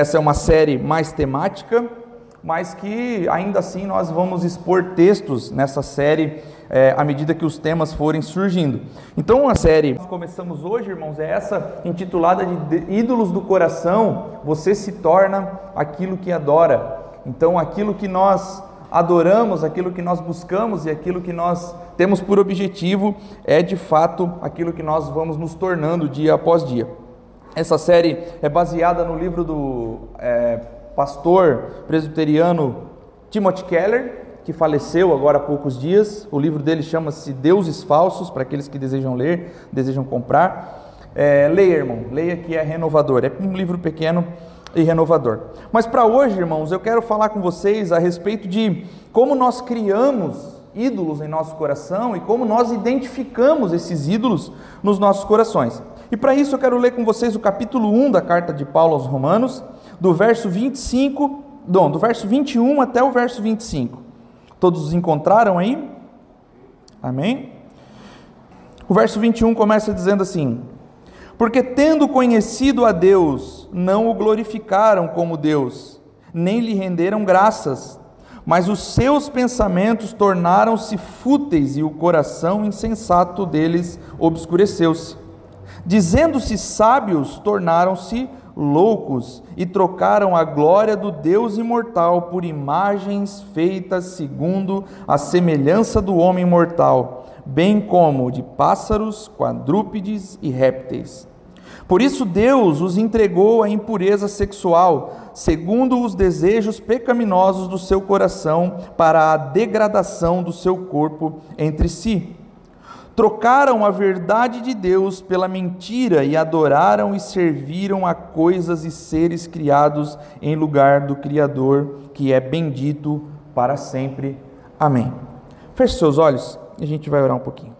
Essa é uma série mais temática, mas que ainda assim nós vamos expor textos nessa série é, à medida que os temas forem surgindo. Então, a série que começamos hoje, irmãos, é essa intitulada de Ídolos do Coração. Você se torna aquilo que adora. Então, aquilo que nós adoramos, aquilo que nós buscamos e aquilo que nós temos por objetivo é de fato aquilo que nós vamos nos tornando dia após dia. Essa série é baseada no livro do é, pastor presbiteriano Timothy Keller, que faleceu agora há poucos dias. O livro dele chama-se Deuses Falsos, para aqueles que desejam ler, desejam comprar. É, leia, irmão, leia que é renovador. É um livro pequeno e renovador. Mas para hoje, irmãos, eu quero falar com vocês a respeito de como nós criamos ídolos em nosso coração e como nós identificamos esses ídolos nos nossos corações. E para isso eu quero ler com vocês o capítulo 1 da carta de Paulo aos Romanos, do verso 25, não, do verso 21 até o verso 25. Todos os encontraram aí? Amém? O verso 21 começa dizendo assim: porque tendo conhecido a Deus, não o glorificaram como Deus, nem lhe renderam graças, mas os seus pensamentos tornaram-se fúteis e o coração insensato deles obscureceu-se. Dizendo-se sábios, tornaram-se loucos e trocaram a glória do Deus imortal por imagens feitas segundo a semelhança do homem mortal, bem como de pássaros, quadrúpedes e répteis. Por isso Deus os entregou à impureza sexual, segundo os desejos pecaminosos do seu coração, para a degradação do seu corpo entre si. Trocaram a verdade de Deus pela mentira e adoraram e serviram a coisas e seres criados em lugar do Criador, que é bendito para sempre. Amém. Feche seus olhos e a gente vai orar um pouquinho.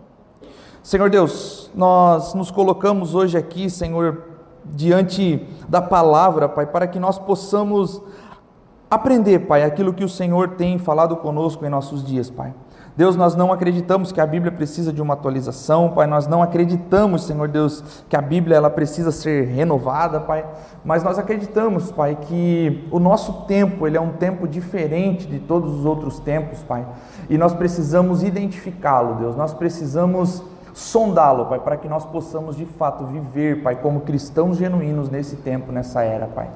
Senhor Deus, nós nos colocamos hoje aqui, Senhor, diante da palavra, Pai, para que nós possamos aprender, Pai, aquilo que o Senhor tem falado conosco em nossos dias, Pai. Deus, nós não acreditamos que a Bíblia precisa de uma atualização, Pai. Nós não acreditamos, Senhor Deus, que a Bíblia ela precisa ser renovada, Pai. Mas nós acreditamos, Pai, que o nosso tempo ele é um tempo diferente de todos os outros tempos, Pai. E nós precisamos identificá-lo, Deus. Nós precisamos sondá-lo, Pai, para que nós possamos de fato viver, Pai, como cristãos genuínos nesse tempo, nessa era, Pai.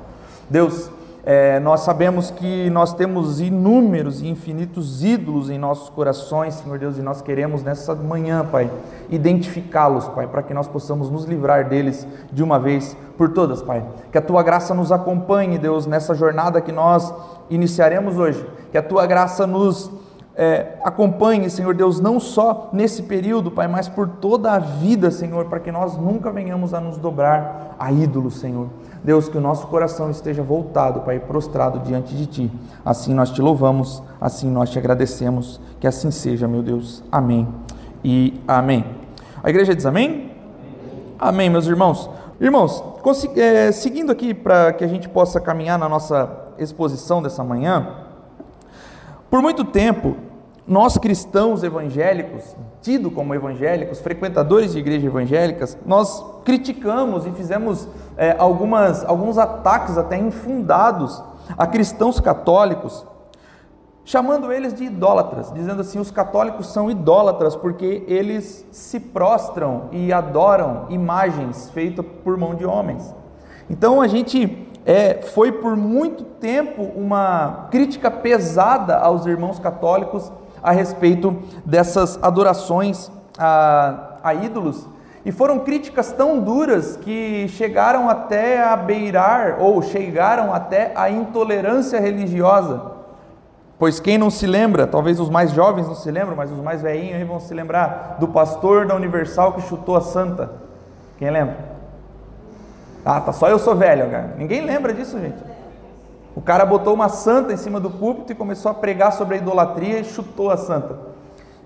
Deus, é, nós sabemos que nós temos inúmeros e infinitos ídolos em nossos corações, Senhor Deus, e nós queremos nessa manhã, Pai, identificá-los, Pai, para que nós possamos nos livrar deles de uma vez por todas, Pai. Que a tua graça nos acompanhe, Deus, nessa jornada que nós iniciaremos hoje. Que a tua graça nos é, acompanhe, Senhor Deus, não só nesse período, Pai, mas por toda a vida, Senhor, para que nós nunca venhamos a nos dobrar a ídolos, Senhor. Deus, que o nosso coração esteja voltado, Pai, prostrado diante de Ti. Assim nós te louvamos, assim nós te agradecemos. Que assim seja, meu Deus. Amém e amém. A igreja diz amém? Amém, meus irmãos. Irmãos, é, seguindo aqui para que a gente possa caminhar na nossa exposição dessa manhã, por muito tempo, nós cristãos evangélicos, tido como evangélicos, frequentadores de igrejas evangélicas, nós criticamos e fizemos é, algumas, alguns ataques até infundados a cristãos católicos, chamando eles de idólatras, dizendo assim: os católicos são idólatras porque eles se prostram e adoram imagens feitas por mão de homens. Então a gente é, foi por muito tempo uma crítica pesada aos irmãos católicos a respeito dessas adorações a, a ídolos. E foram críticas tão duras que chegaram até a beirar ou chegaram até a intolerância religiosa. Pois quem não se lembra, talvez os mais jovens não se lembram, mas os mais velhinhos aí vão se lembrar do pastor da Universal que chutou a santa. Quem lembra? Ah, tá só eu sou velho, cara. Ninguém lembra disso, gente. O cara botou uma santa em cima do púlpito e começou a pregar sobre a idolatria e chutou a santa.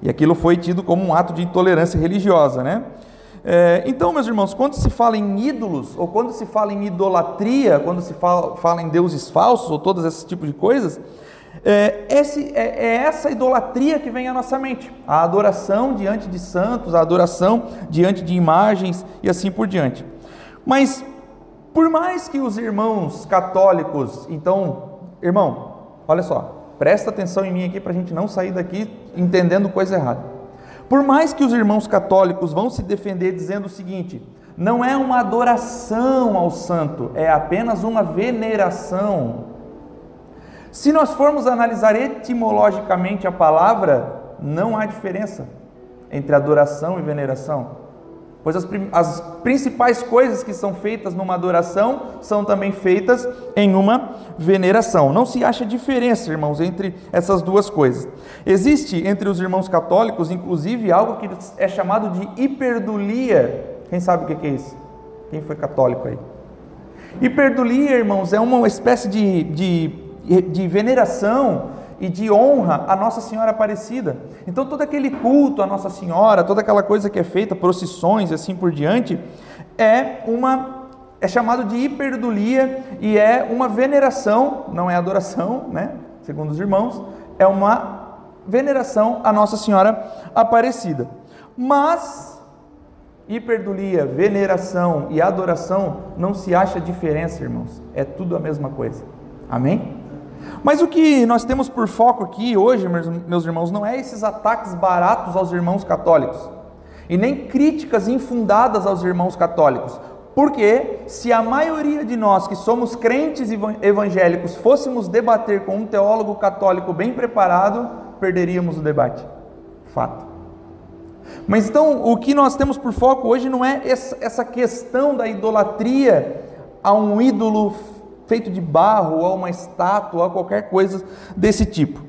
E aquilo foi tido como um ato de intolerância religiosa, né? É, então, meus irmãos, quando se fala em ídolos, ou quando se fala em idolatria, quando se fala, fala em deuses falsos, ou todos esses tipos de coisas, é, esse, é, é, essa idolatria que vem à nossa mente. A adoração diante de santos, a adoração diante de imagens e assim por diante. Mas Por mais que os irmãos católicos, então, irmão, olha só, presta atenção em mim aqui para a gente não sair daqui entendendo coisa errada. Por mais que os irmãos católicos vão se defender dizendo o seguinte: não é uma adoração ao santo, é apenas uma veneração. Se nós formos analisar etimologicamente a palavra, não há diferença entre adoração e veneração. Pois as, as, principais coisas que são feitas numa adoração são também feitas em uma veneração. Não se acha diferença, irmãos, entre essas duas coisas. Existe entre os irmãos católicos, inclusive, algo que é chamado de hiperdulia. Quem sabe o que é isso? Quem foi católico aí? Hiperdulia, irmãos, é uma espécie de, de, de veneração e de honra a Nossa Senhora Aparecida. Então, todo aquele culto a Nossa Senhora, toda aquela coisa que é feita, procissões e assim por diante, é uma é chamado de hiperdulia e é uma veneração, não é adoração, né? Segundo os irmãos, é uma veneração a Nossa Senhora Aparecida. Mas hiperdulia, veneração e adoração não se acha diferença, irmãos. É tudo a mesma coisa. Amém? Mas o que nós temos por foco aqui hoje, meus irmãos, não é esses ataques baratos aos irmãos católicos e nem críticas infundadas aos irmãos católicos. Porque se a maioria de nós que somos crentes evangélicos fôssemos debater com um teólogo católico bem preparado, perderíamos o debate. Fato. Mas então, o que nós temos por foco hoje não é essa questão da idolatria a um ídolo feito de barro, ou uma estátua, ou qualquer coisa desse tipo.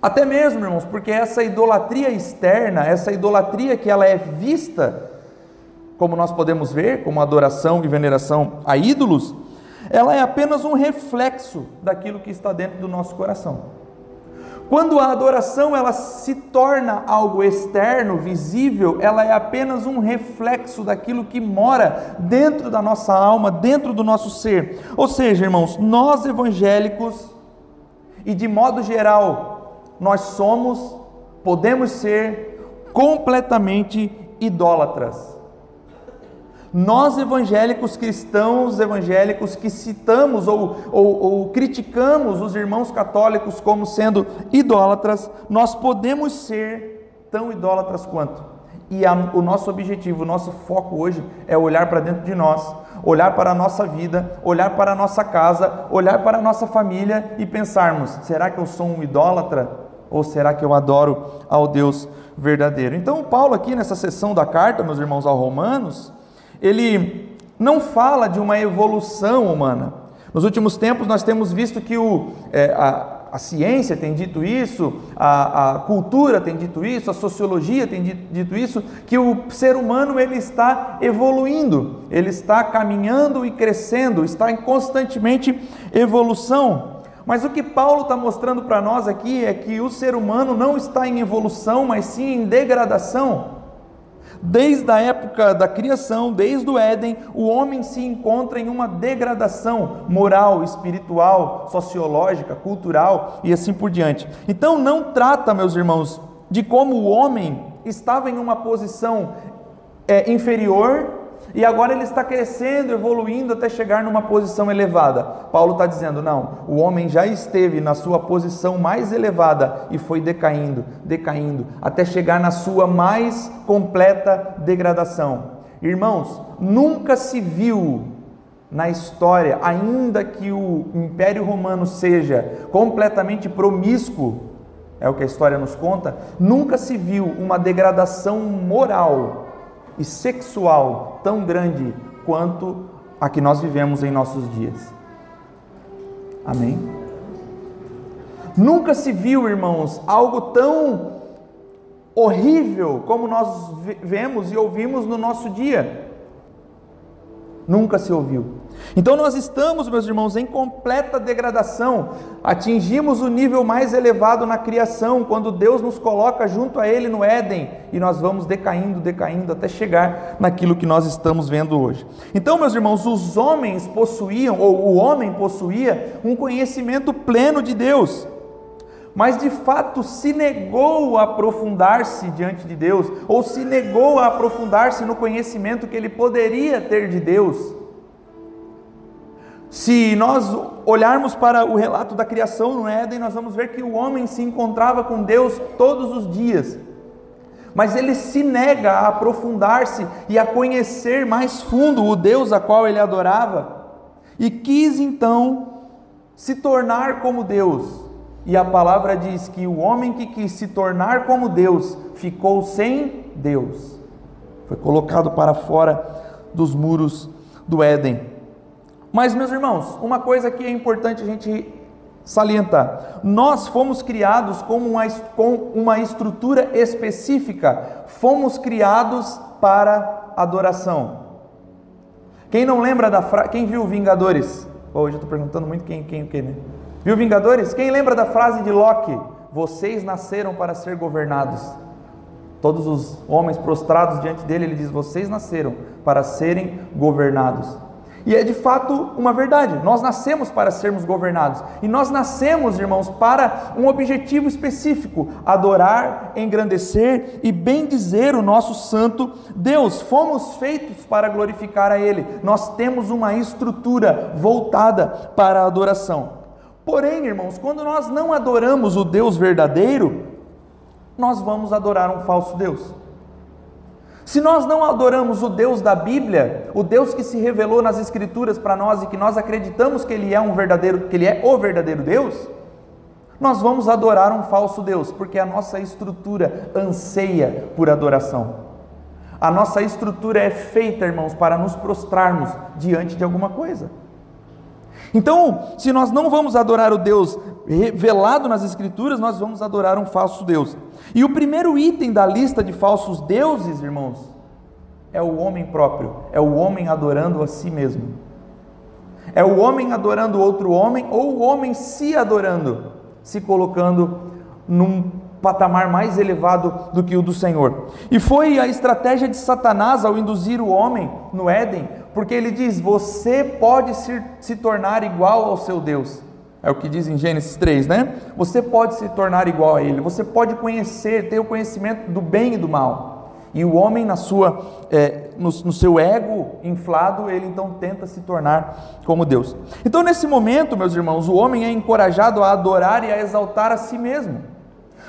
Até mesmo, irmãos, porque essa idolatria externa, essa idolatria que ela é vista, como nós podemos ver, como adoração e veneração a ídolos, ela é apenas um reflexo daquilo que está dentro do nosso coração. Quando a adoração ela se torna algo externo, visível, ela é apenas um reflexo daquilo que mora dentro da nossa alma, dentro do nosso ser. Ou seja, irmãos, nós evangélicos e de modo geral, nós somos, podemos ser completamente idólatras. Nós evangélicos cristãos, evangélicos que citamos ou, ou, ou, criticamos os irmãos católicos como sendo idólatras, nós podemos ser tão idólatras quanto. E a, o nosso objetivo, o nosso foco hoje é olhar para dentro de nós, olhar para a nossa vida, olhar para a nossa casa, olhar para a nossa família e pensarmos: será que eu sou um idólatra? Ou será que eu adoro ao Deus verdadeiro? Então, Paulo, aqui nessa sessão da carta, meus irmãos, aos Romanos, ele não fala de uma evolução humana. Nos últimos tempos, nós temos visto que o, é, a, a, ciência tem dito isso, a, a, cultura tem dito isso, a sociologia tem dito isso, que o ser humano ele está evoluindo, ele está caminhando e crescendo, está em constantemente evolução. Mas o que Paulo está mostrando para nós aqui é que o ser humano não está em evolução, mas sim em degradação. Desde a época da criação, desde o Éden, o homem se encontra em uma degradação moral, espiritual, sociológica, cultural e assim por diante. Então, não trata, meus irmãos, de como o homem estava em uma posição é, inferior e agora ele está crescendo, evoluindo até chegar numa posição elevada. Paulo está dizendo: não, o homem já esteve na sua posição mais elevada e foi decaindo, decaindo, até chegar na sua mais completa degradação. Irmãos, nunca se viu na história, ainda que o Império Romano seja completamente promíscuo, é o que a história nos conta, nunca se viu uma degradação moral e sexual tão grande quanto a que nós vivemos em nossos dias. Amém? Nunca se viu, irmãos, algo tão horrível como nós vemos e ouvimos no nosso dia. Nunca se ouviu. Então nós estamos, meus irmãos, em completa degradação. Atingimos o nível mais elevado na criação, quando Deus nos coloca junto a Ele no Éden, e nós vamos decaindo, decaindo, até chegar naquilo que nós estamos vendo hoje. Então, meus irmãos, os homens possuíam, ou o homem possuía, um conhecimento pleno de Deus mas de fato se negou a aprofundar-se diante de Deus, ou se negou a aprofundar-se no conhecimento que ele poderia ter de Deus. Se nós olharmos para o relato da criação no Éden, nós vamos ver que o homem se encontrava com Deus todos os dias. Mas ele se nega a aprofundar-se e a conhecer mais fundo o Deus a qual ele adorava, e quis então se tornar como Deus. E a palavra diz que o homem que quis se tornar como Deus ficou sem Deus. Foi colocado para fora dos muros do Éden. Mas, meus irmãos, uma coisa que é importante a gente salientar: nós fomos criados com uma, com uma estrutura específica, fomos criados para adoração. Quem não lembra da frase. Quem viu Vingadores? Hoje eu estou perguntando muito quem, quem, quem, né? Viu Vingadores? Quem lembra da frase de Loki? Vocês nasceram para ser governados. Todos os homens prostrados diante dele, ele diz: Vocês nasceram para serem governados. E é de fato uma verdade. Nós nascemos para sermos governados. E nós nascemos, irmãos, para um objetivo específico: adorar, engrandecer e bendizer o nosso santo Deus. Fomos feitos para glorificar a Ele. Nós temos uma estrutura voltada para a adoração. Porém, irmãos, quando nós não adoramos o Deus verdadeiro, nós vamos adorar um falso Deus. Se nós não adoramos o Deus da Bíblia, o Deus que se revelou nas Escrituras para nós e que nós acreditamos que Ele é um verdadeiro, que Ele é o verdadeiro Deus, nós vamos adorar um falso Deus, porque a nossa estrutura anseia por adoração. A nossa estrutura é feita, irmãos, para nos prostrarmos diante de alguma coisa. Então, se nós não vamos adorar o Deus revelado nas Escrituras, nós vamos adorar um falso Deus. E o primeiro item da lista de falsos deuses, irmãos, é o homem próprio, é o homem adorando a si mesmo. É o homem adorando outro homem ou o homem se adorando, se colocando num patamar mais elevado do que o do Senhor. E foi a estratégia de Satanás ao induzir o homem no Éden, porque ele diz: Você pode se, se tornar igual ao seu Deus. É o que diz em Gênesis 3, né? Você pode se tornar igual a Ele, você pode conhecer, ter o conhecimento do bem e do mal. E o homem, na sua, é, no, no, seu ego inflado, ele então tenta se tornar como Deus. Então, nesse momento, meus irmãos, o homem é encorajado a adorar e a exaltar a si mesmo.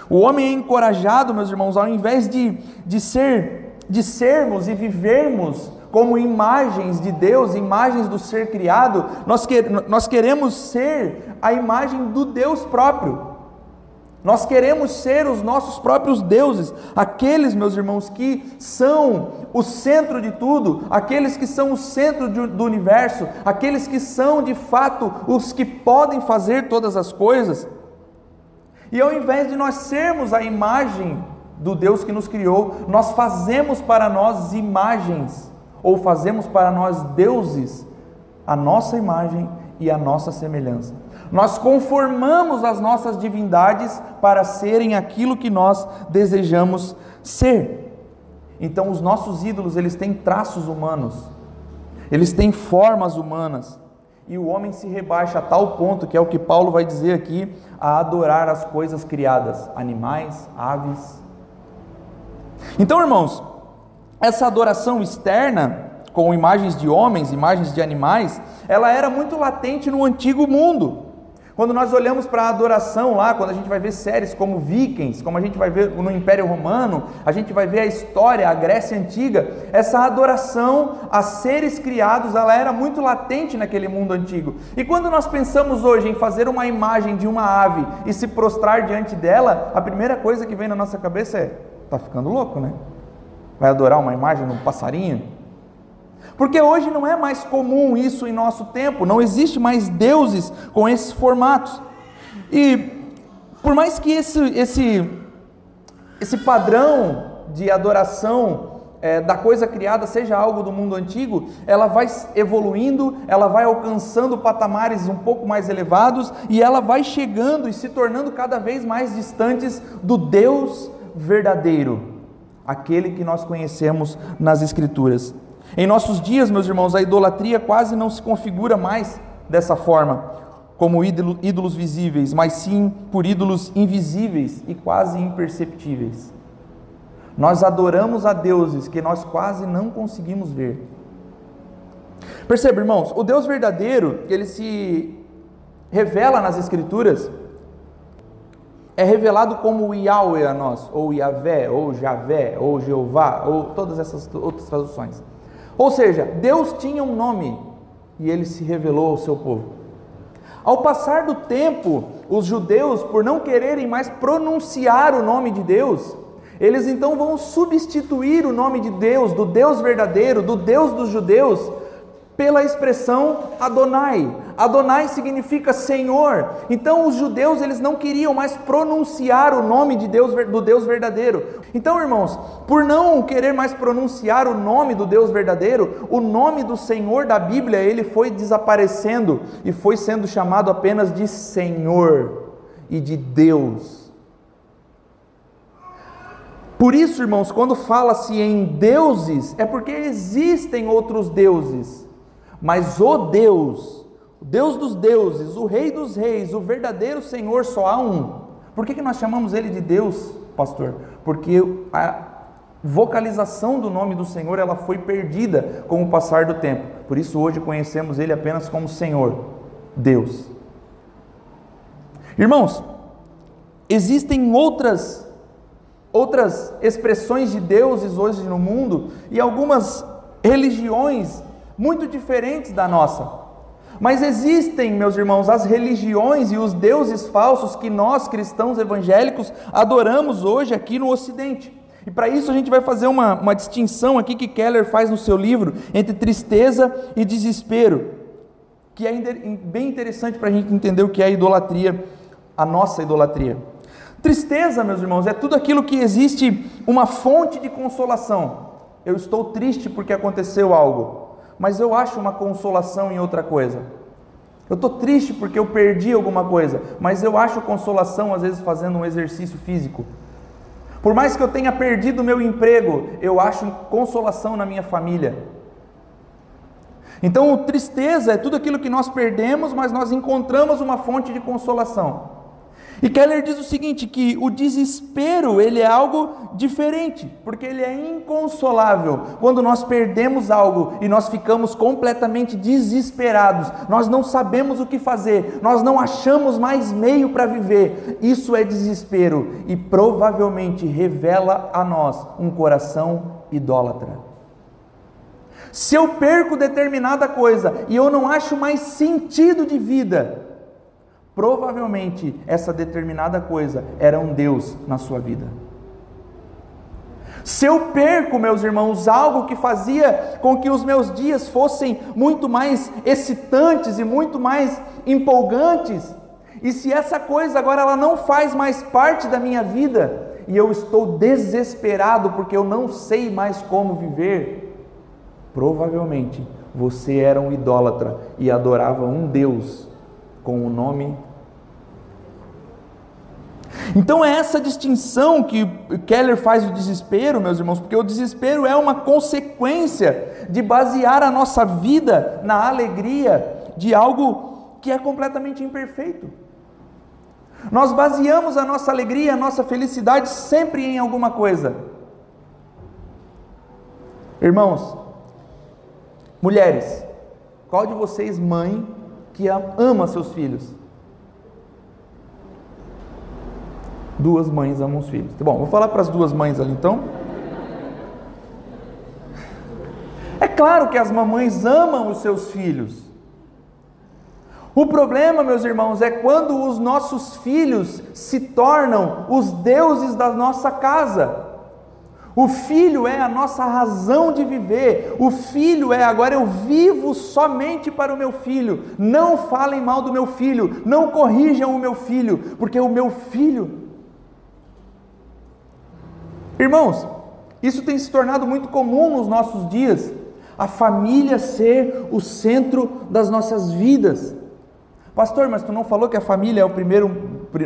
O homem é encorajado, meus irmãos, ao invés de, de ser, de sermos e vivermos como imagens de Deus, imagens do ser criado, nós, que, nós queremos ser a imagem do Deus próprio. Nós queremos ser os nossos próprios deuses, aqueles, meus irmãos, que são o centro de tudo, aqueles que são o centro do universo, aqueles que são de fato os que podem fazer todas as coisas. E ao invés de nós sermos a imagem do Deus que nos criou, nós fazemos para nós imagens ou fazemos para nós deuses a nossa imagem e a nossa semelhança. Nós conformamos as nossas divindades para serem aquilo que nós desejamos ser. Então os nossos ídolos, eles têm traços humanos. Eles têm formas humanas. E o homem se rebaixa a tal ponto, que é o que Paulo vai dizer aqui, a adorar as coisas criadas, animais, aves. Então, irmãos, essa adoração externa, com imagens de homens, imagens de animais, ela era muito latente no antigo mundo. Quando nós olhamos para a adoração lá, quando a gente vai ver séries como Vikings, como a gente vai ver no Império Romano, a gente vai ver a história, a Grécia Antiga, essa adoração a seres criados, ela era muito latente naquele mundo antigo. E quando nós pensamos hoje em fazer uma imagem de uma ave e se prostrar diante dela, a primeira coisa que vem na nossa cabeça é: tá ficando louco, né? Vai adorar uma imagem de um passarinho? Porque hoje não é mais comum isso em nosso tempo, não existe mais deuses com esses formatos. E por mais que esse, esse, esse padrão de adoração é, da coisa criada seja algo do mundo antigo, ela vai evoluindo, ela vai alcançando patamares um pouco mais elevados e ela vai chegando e se tornando cada vez mais distantes do Deus verdadeiro aquele que nós conhecemos nas Escrituras. Em nossos dias, meus irmãos, a idolatria quase não se configura mais dessa forma, como ídolos visíveis, mas sim por ídolos invisíveis e quase imperceptíveis. Nós adoramos a deuses que nós quase não conseguimos ver. Perceba, irmãos, o Deus verdadeiro, ele se revela nas Escrituras, é revelado como Yahweh a nós, ou Yahvé, ou Javé, ou Jeová, ou todas essas outras traduções. Ou seja, Deus tinha um nome e ele se revelou ao seu povo. Ao passar do tempo, os judeus, por não quererem mais pronunciar o nome de Deus, eles então vão substituir o nome de Deus, do Deus verdadeiro, do Deus dos judeus, pela expressão Adonai. Adonai significa Senhor. Então os judeus eles não queriam mais pronunciar o nome de Deus do Deus verdadeiro. Então, irmãos, por não querer mais pronunciar o nome do Deus verdadeiro, o nome do Senhor da Bíblia, ele foi desaparecendo e foi sendo chamado apenas de Senhor e de Deus. Por isso, irmãos, quando fala-se em deuses, é porque existem outros deuses. Mas o Deus, o Deus dos deuses, o Rei dos reis, o verdadeiro Senhor, só há um. Por que, que nós chamamos ele de Deus, pastor? Porque a vocalização do nome do Senhor ela foi perdida com o passar do tempo. Por isso hoje conhecemos ele apenas como Senhor, Deus. Irmãos, existem outras outras expressões de deuses hoje no mundo e algumas religiões muito diferentes da nossa. Mas existem, meus irmãos, as religiões e os deuses falsos que nós cristãos evangélicos adoramos hoje aqui no Ocidente. E para isso a gente vai fazer uma, uma distinção aqui que Keller faz no seu livro entre tristeza e desespero, que é bem interessante para a gente entender o que é a idolatria, a nossa idolatria. Tristeza, meus irmãos, é tudo aquilo que existe uma fonte de consolação. Eu estou triste porque aconteceu algo mas eu acho uma consolação em outra coisa. Eu estou triste porque eu perdi alguma coisa, mas eu acho consolação às vezes fazendo um exercício físico. Por mais que eu tenha perdido meu emprego, eu acho consolação na minha família. Então, tristeza é tudo aquilo que nós perdemos, mas nós encontramos uma fonte de consolação. E Keller diz o seguinte, que o desespero, ele é algo diferente, porque ele é inconsolável. Quando nós perdemos algo e nós ficamos completamente desesperados, nós não sabemos o que fazer, nós não achamos mais meio para viver. Isso é desespero e provavelmente revela a nós um coração idólatra. Se eu perco determinada coisa e eu não acho mais sentido de vida, Provavelmente essa determinada coisa era um Deus na sua vida. Se eu perco, meus irmãos, algo que fazia com que os meus dias fossem muito mais excitantes e muito mais empolgantes, e se essa coisa agora ela não faz mais parte da minha vida, e eu estou desesperado porque eu não sei mais como viver, provavelmente você era um idólatra e adorava um Deus com o nome então é essa distinção que Keller faz do desespero, meus irmãos, porque o desespero é uma consequência de basear a nossa vida na alegria de algo que é completamente imperfeito. Nós baseamos a nossa alegria, a nossa felicidade sempre em alguma coisa. Irmãos, mulheres, qual de vocês, mãe, que ama seus filhos? Duas mães amam os filhos. Tá bom, vou falar para as duas mães ali então. É claro que as mamães amam os seus filhos. O problema, meus irmãos, é quando os nossos filhos se tornam os deuses da nossa casa. O filho é a nossa razão de viver. O filho é agora eu vivo somente para o meu filho. Não falem mal do meu filho, não corrijam o meu filho, porque o meu filho Irmãos, isso tem se tornado muito comum nos nossos dias, a família ser o centro das nossas vidas. Pastor, mas tu não falou que a família é o primeiro,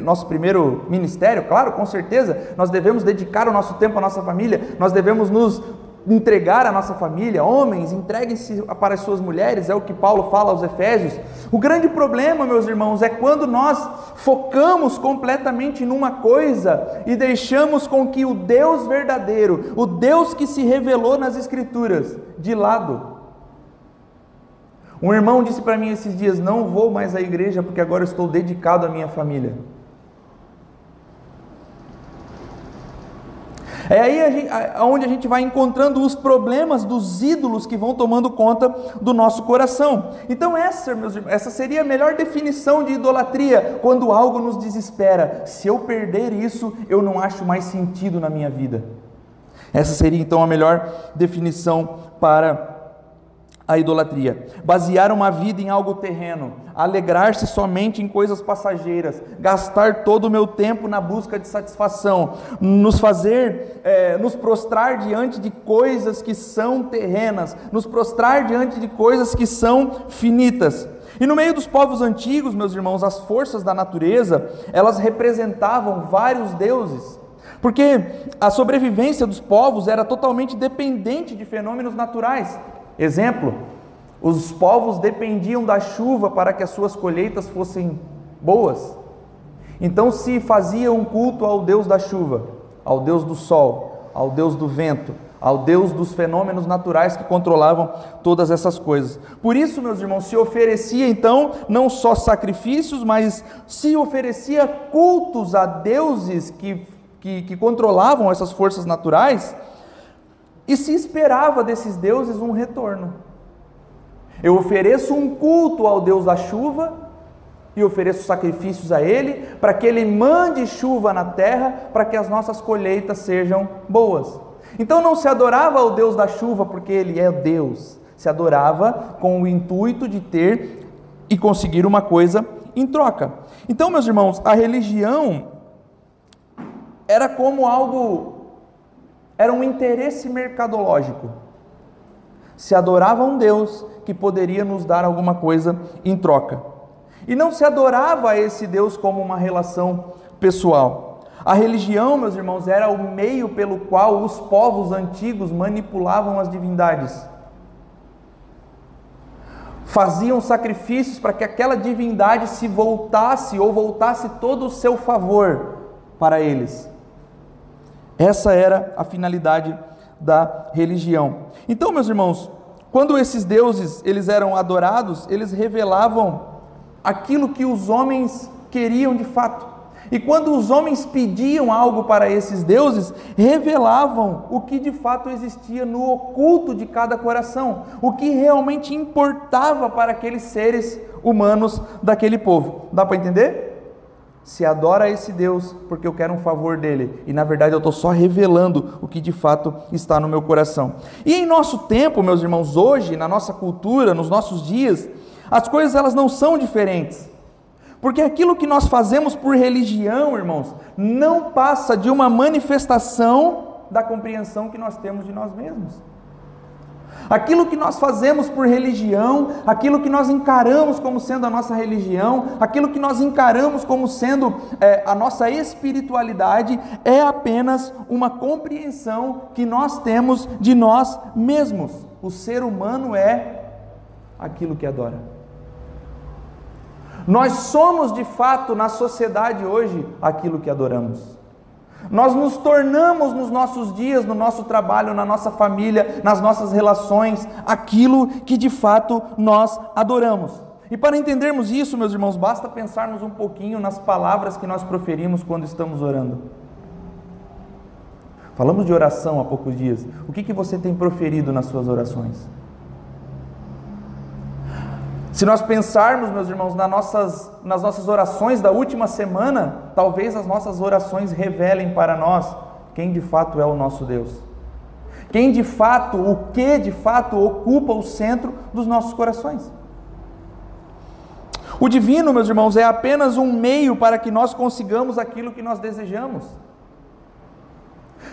nosso primeiro ministério? Claro, com certeza, nós devemos dedicar o nosso tempo à nossa família, nós devemos nos entregar a nossa família, homens, entreguem-se para as suas mulheres, é o que Paulo fala aos Efésios. O grande problema, meus irmãos, é quando nós focamos completamente numa coisa e deixamos com que o Deus verdadeiro, o Deus que se revelou nas Escrituras, de lado. Um irmão disse para mim esses dias: Não vou mais à igreja porque agora estou dedicado à minha família. É aí onde a gente vai encontrando os problemas dos ídolos que vão tomando conta do nosso coração. Então, essa, meus irmãos, essa seria a melhor definição de idolatria, quando algo nos desespera. Se eu perder isso, eu não acho mais sentido na minha vida. Essa seria então a melhor definição para a idolatria. Basear uma vida em algo terreno, alegrar-se somente em coisas passageiras, gastar todo o meu tempo na busca de satisfação, nos fazer, é, nos prostrar diante de coisas que são terrenas, nos prostrar diante de coisas que são finitas. E no meio dos povos antigos, meus irmãos, as forças da natureza, elas representavam vários deuses. Porque a sobrevivência dos povos era totalmente dependente de fenômenos naturais. Exemplo, os povos dependiam da chuva para que as suas colheitas fossem boas. Então se fazia um culto ao Deus da chuva, ao Deus do sol, ao Deus do vento, ao Deus dos fenômenos naturais que controlavam todas essas coisas. Por isso, meus irmãos, se oferecia então não só sacrifícios, mas se oferecia cultos a deuses que, que, que controlavam essas forças naturais e se esperava desses deuses um retorno. Eu ofereço um culto ao Deus da chuva e ofereço sacrifícios a Ele para que Ele mande chuva na terra para que as nossas colheitas sejam boas. Então não se adorava ao Deus da chuva porque Ele é Deus, se adorava com o intuito de ter e conseguir uma coisa em troca. Então, meus irmãos, a religião era como algo era um interesse mercadológico. Se adorava um Deus que poderia nos dar alguma coisa em troca. E não se adorava a esse Deus como uma relação pessoal. A religião, meus irmãos, era o meio pelo qual os povos antigos manipulavam as divindades. Faziam sacrifícios para que aquela divindade se voltasse ou voltasse todo o seu favor para eles. Essa era a finalidade da religião. Então, meus irmãos, quando esses deuses eles eram adorados, eles revelavam aquilo que os homens queriam de fato. E quando os homens pediam algo para esses deuses, revelavam o que de fato existia no oculto de cada coração, o que realmente importava para aqueles seres humanos daquele povo. Dá para entender? Se adora a esse Deus porque eu quero um favor dele, e na verdade eu estou só revelando o que de fato está no meu coração. E em nosso tempo, meus irmãos, hoje, na nossa cultura, nos nossos dias, as coisas elas não são diferentes. Porque aquilo que nós fazemos por religião, irmãos, não passa de uma manifestação da compreensão que nós temos de nós mesmos. Aquilo que nós fazemos por religião, aquilo que nós encaramos como sendo a nossa religião, aquilo que nós encaramos como sendo é, a nossa espiritualidade, é apenas uma compreensão que nós temos de nós mesmos. O ser humano é aquilo que adora. Nós somos de fato na sociedade hoje aquilo que adoramos. Nós nos tornamos nos nossos dias, no nosso trabalho, na nossa família, nas nossas relações, aquilo que de fato nós adoramos. E para entendermos isso, meus irmãos, basta pensarmos um pouquinho nas palavras que nós proferimos quando estamos orando. Falamos de oração há poucos dias. O que, que você tem proferido nas suas orações? Se nós pensarmos, meus irmãos, nas nossas, nas nossas orações da última semana, talvez as nossas orações revelem para nós quem de fato é o nosso Deus. Quem de fato, o que de fato ocupa o centro dos nossos corações. O divino, meus irmãos, é apenas um meio para que nós consigamos aquilo que nós desejamos.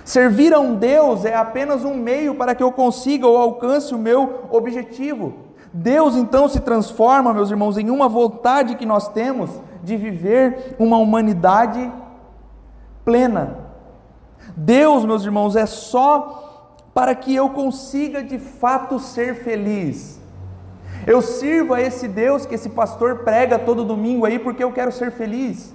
Servir a um Deus é apenas um meio para que eu consiga ou alcance o meu objetivo. Deus então se transforma, meus irmãos, em uma vontade que nós temos de viver uma humanidade plena. Deus, meus irmãos, é só para que eu consiga de fato ser feliz. Eu sirvo a esse Deus que esse pastor prega todo domingo aí porque eu quero ser feliz.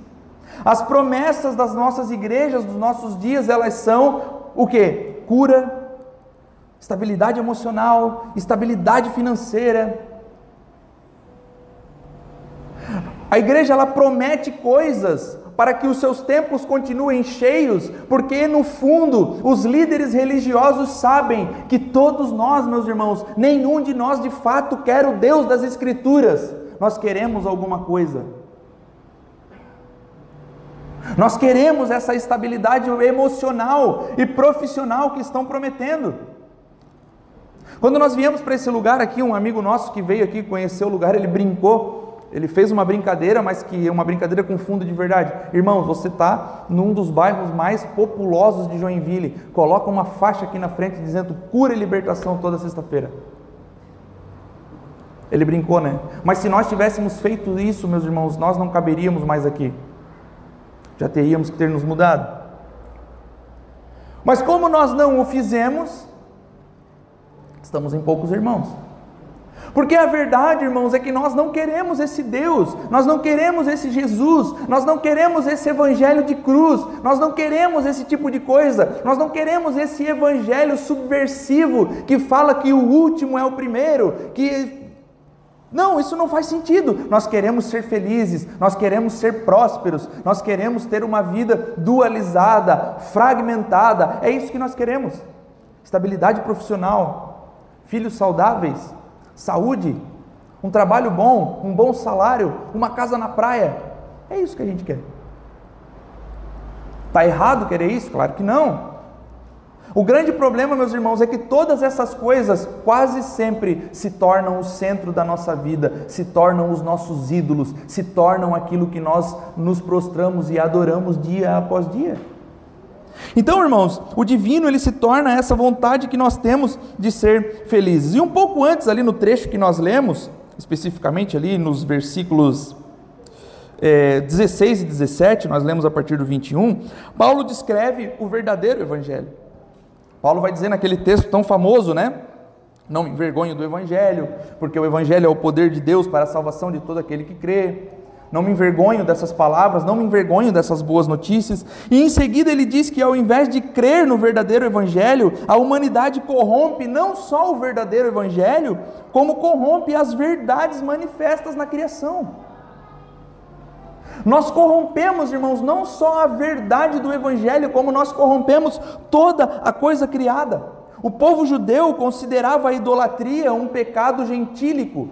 As promessas das nossas igrejas, dos nossos dias, elas são o que? Cura, estabilidade emocional, estabilidade financeira. A igreja ela promete coisas para que os seus templos continuem cheios, porque no fundo os líderes religiosos sabem que todos nós, meus irmãos, nenhum de nós de fato quer o Deus das Escrituras, nós queremos alguma coisa. Nós queremos essa estabilidade emocional e profissional que estão prometendo. Quando nós viemos para esse lugar aqui, um amigo nosso que veio aqui conhecer o lugar, ele brincou ele fez uma brincadeira, mas que é uma brincadeira com fundo de verdade. Irmãos, você está num dos bairros mais populosos de Joinville. Coloca uma faixa aqui na frente dizendo cura e libertação toda sexta-feira. Ele brincou, né? Mas se nós tivéssemos feito isso, meus irmãos, nós não caberíamos mais aqui. Já teríamos que ter nos mudado. Mas como nós não o fizemos, estamos em poucos irmãos. Porque a verdade, irmãos, é que nós não queremos esse Deus, nós não queremos esse Jesus, nós não queremos esse evangelho de cruz, nós não queremos esse tipo de coisa, nós não queremos esse evangelho subversivo que fala que o último é o primeiro, que não, isso não faz sentido. Nós queremos ser felizes, nós queremos ser prósperos, nós queremos ter uma vida dualizada, fragmentada. É isso que nós queremos. Estabilidade profissional, filhos saudáveis, saúde, um trabalho bom, um bom salário, uma casa na praia. É isso que a gente quer. Está errado querer isso? Claro que não. O grande problema, meus irmãos, é que todas essas coisas quase sempre se tornam o centro da nossa vida, se tornam os nossos ídolos, se tornam aquilo que nós nos prostramos e adoramos dia após dia. Então, irmãos, o divino ele se torna essa vontade que nós temos de ser felizes. E um pouco antes, ali no trecho que nós lemos, especificamente ali nos versículos é, 16 e 17, nós lemos a partir do 21, Paulo descreve o verdadeiro evangelho. Paulo vai dizer naquele texto tão famoso, né? Não me envergonho do evangelho, porque o evangelho é o poder de Deus para a salvação de todo aquele que crê não me envergonho dessas palavras, não me envergonho dessas boas notícias. E em seguida ele diz que ao invés de crer no verdadeiro evangelho, a humanidade corrompe não só o verdadeiro evangelho, como corrompe as verdades manifestas na criação. Nós corrompemos, irmãos, não só a verdade do evangelho, como nós corrompemos toda a coisa criada. O povo judeu considerava a idolatria um pecado gentílico,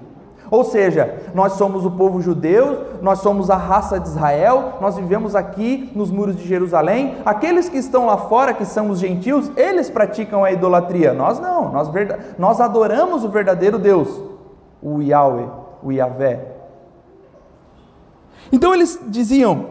ou seja, nós somos o povo judeu, nós somos a raça de Israel, nós vivemos aqui nos muros de Jerusalém. Aqueles que estão lá fora, que são os gentios, eles praticam a idolatria. Nós não, nós, nós adoramos o verdadeiro Deus, o Yahweh, o Yahvé. Então eles diziam: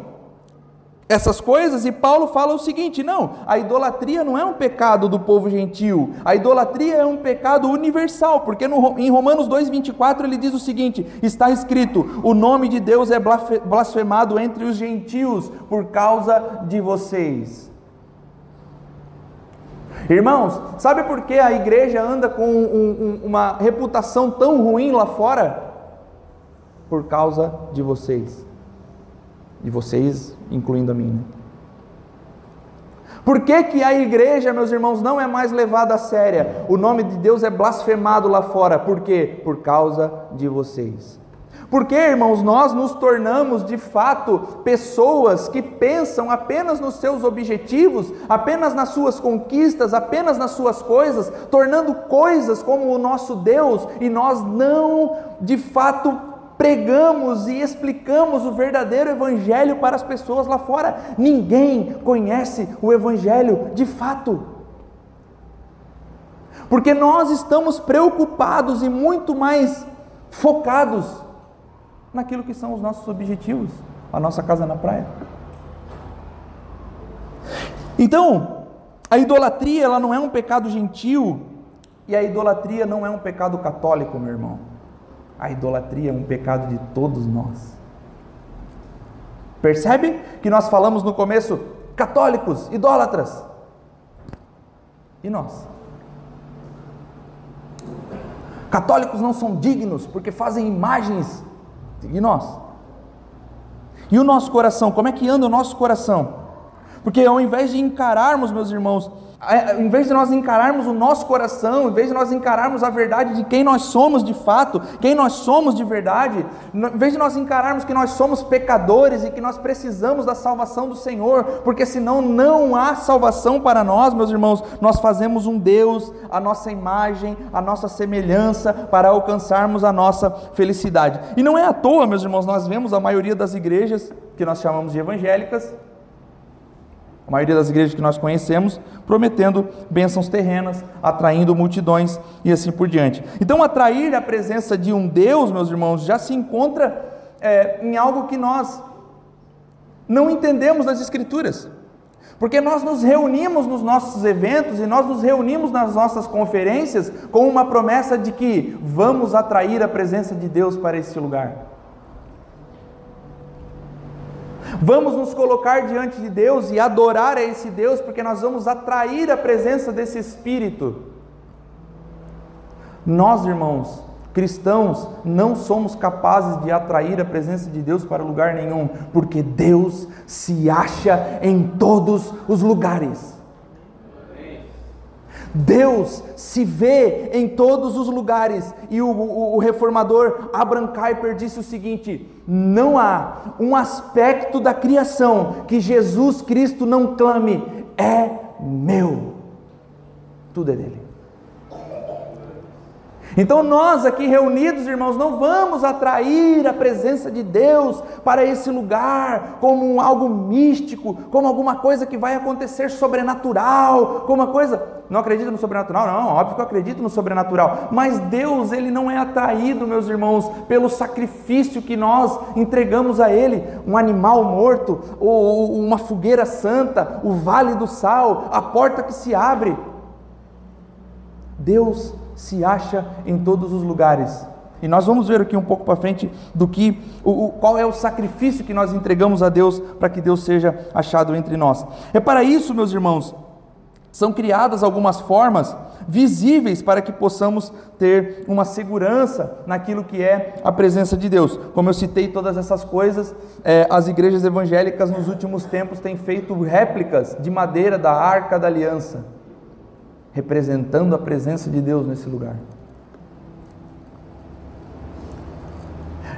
essas coisas, e Paulo fala o seguinte: não, a idolatria não é um pecado do povo gentil, a idolatria é um pecado universal, porque no, em Romanos 2,24 ele diz o seguinte: está escrito, o nome de Deus é blasfemado entre os gentios por causa de vocês. Irmãos, sabe por que a igreja anda com um, um, uma reputação tão ruim lá fora? Por causa de vocês de vocês, incluindo a mim. Né? Por que, que a igreja, meus irmãos, não é mais levada a séria? O nome de Deus é blasfemado lá fora. Por quê? Por causa de vocês. Porque, irmãos, nós nos tornamos de fato pessoas que pensam apenas nos seus objetivos, apenas nas suas conquistas, apenas nas suas coisas, tornando coisas como o nosso Deus, e nós não de fato pregamos e explicamos o verdadeiro Evangelho para as pessoas lá fora. Ninguém conhece o Evangelho de fato. Porque nós estamos preocupados e muito mais focados naquilo que são os nossos objetivos, a nossa casa na praia. Então, a idolatria ela não é um pecado gentil e a idolatria não é um pecado católico, meu irmão. A idolatria é um pecado de todos nós. Percebe que nós falamos no começo católicos, idólatras. E nós? Católicos não são dignos porque fazem imagens. E nós? E o nosso coração? Como é que anda o nosso coração? Porque ao invés de encararmos, meus irmãos, em vez de nós encararmos o nosso coração, em vez de nós encararmos a verdade de quem nós somos de fato, quem nós somos de verdade, em vez de nós encararmos que nós somos pecadores e que nós precisamos da salvação do Senhor, porque senão não há salvação para nós, meus irmãos, nós fazemos um Deus, a nossa imagem, a nossa semelhança, para alcançarmos a nossa felicidade. E não é à toa, meus irmãos, nós vemos a maioria das igrejas que nós chamamos de evangélicas, maioria das igrejas que nós conhecemos, prometendo bênçãos terrenas, atraindo multidões e assim por diante. Então, atrair a presença de um Deus, meus irmãos, já se encontra é, em algo que nós não entendemos nas Escrituras. Porque nós nos reunimos nos nossos eventos e nós nos reunimos nas nossas conferências com uma promessa de que vamos atrair a presença de Deus para esse lugar. Vamos nos colocar diante de Deus e adorar a esse Deus, porque nós vamos atrair a presença desse Espírito. Nós, irmãos, cristãos, não somos capazes de atrair a presença de Deus para lugar nenhum, porque Deus se acha em todos os lugares. Deus se vê em todos os lugares. E o, o, o, reformador Abraham Kuyper disse o seguinte: não há um aspecto da criação que Jesus Cristo não clame, é meu. Tudo é dele. Então, nós aqui reunidos, irmãos, não vamos atrair a presença de Deus para esse lugar como algo místico, como alguma coisa que vai acontecer sobrenatural, como uma coisa. Não acredito no sobrenatural? Não, óbvio que eu acredito no sobrenatural. Mas Deus, ele não é atraído, meus irmãos, pelo sacrifício que nós entregamos a Ele um animal morto, ou uma fogueira santa, o vale do sal, a porta que se abre. Deus se acha em todos os lugares. E nós vamos ver aqui um pouco para frente do que, o, o, qual é o sacrifício que nós entregamos a Deus para que Deus seja achado entre nós. É para isso, meus irmãos, são criadas algumas formas visíveis para que possamos ter uma segurança naquilo que é a presença de Deus. Como eu citei todas essas coisas, é, as igrejas evangélicas nos últimos tempos têm feito réplicas de madeira da arca da aliança representando a presença de Deus nesse lugar.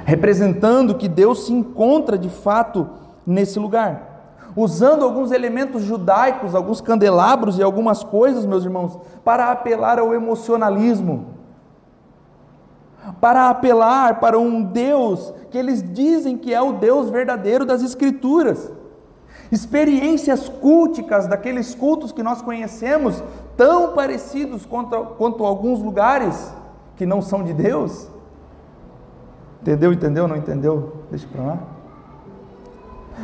Representando que Deus se encontra de fato nesse lugar. Usando alguns elementos judaicos, alguns candelabros e algumas coisas, meus irmãos, para apelar ao emocionalismo, para apelar para um Deus que eles dizem que é o Deus verdadeiro das Escrituras. Experiências culticas daqueles cultos que nós conhecemos, tão parecidos quanto, quanto alguns lugares que não são de Deus. Entendeu? Entendeu? Não entendeu? Deixa para lá.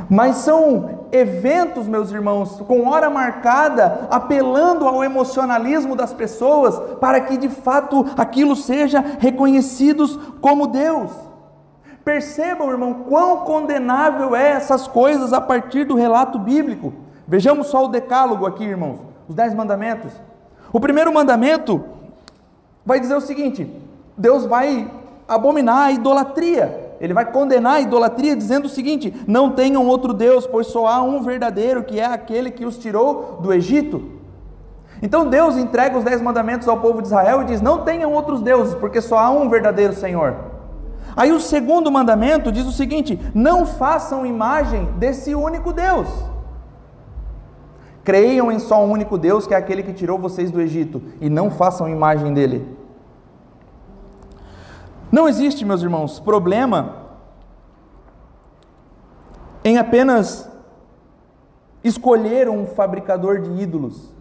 Mas são eventos, meus irmãos, com hora marcada, apelando ao emocionalismo das pessoas, para que de fato aquilo seja reconhecidos como Deus. Percebam, irmão, quão condenável é essas coisas a partir do relato bíblico. Vejamos só o decálogo aqui, irmãos, os dez mandamentos. O primeiro mandamento vai dizer o seguinte: Deus vai abominar a idolatria. Ele vai condenar a idolatria, dizendo o seguinte: Não tenham outro Deus, pois só há um verdadeiro, que é aquele que os tirou do Egito. Então Deus entrega os dez mandamentos ao povo de Israel e diz: Não tenham outros deuses, porque só há um verdadeiro Senhor. Aí o segundo mandamento diz o seguinte: não façam imagem desse único Deus. Creiam em só um único Deus, que é aquele que tirou vocês do Egito, e não façam imagem dele. Não existe, meus irmãos, problema em apenas escolher um fabricador de ídolos.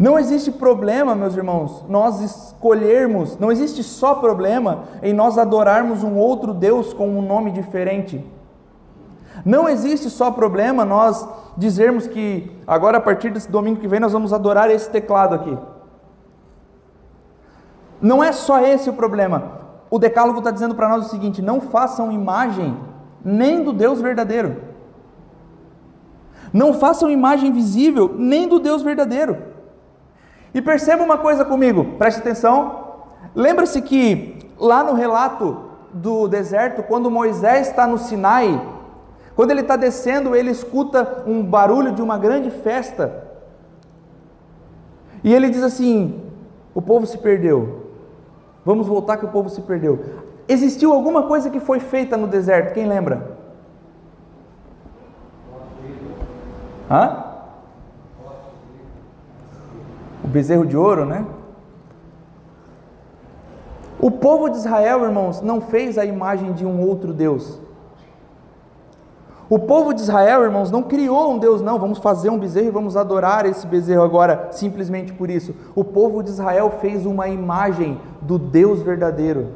Não existe problema, meus irmãos, nós escolhermos, não existe só problema em nós adorarmos um outro Deus com um nome diferente. Não existe só problema nós dizermos que agora a partir desse domingo que vem nós vamos adorar esse teclado aqui. Não é só esse o problema. O Decálogo está dizendo para nós o seguinte: não façam imagem nem do Deus verdadeiro. Não façam imagem visível nem do Deus verdadeiro. E perceba uma coisa comigo, preste atenção. Lembra-se que lá no relato do deserto, quando Moisés está no Sinai, Quando ele está descendo, ele escuta um barulho de uma grande festa. E ele diz assim: o povo se perdeu. Vamos voltar que o povo se perdeu. Existiu alguma coisa que foi feita no deserto? Quem lembra? Hã? O bezerro de ouro, né? O povo de Israel, irmãos, não fez a imagem de um outro Deus. O povo de Israel, irmãos, não criou um Deus, não. Vamos fazer um bezerro e vamos adorar esse bezerro agora, simplesmente por isso. O povo de Israel fez uma imagem do Deus verdadeiro.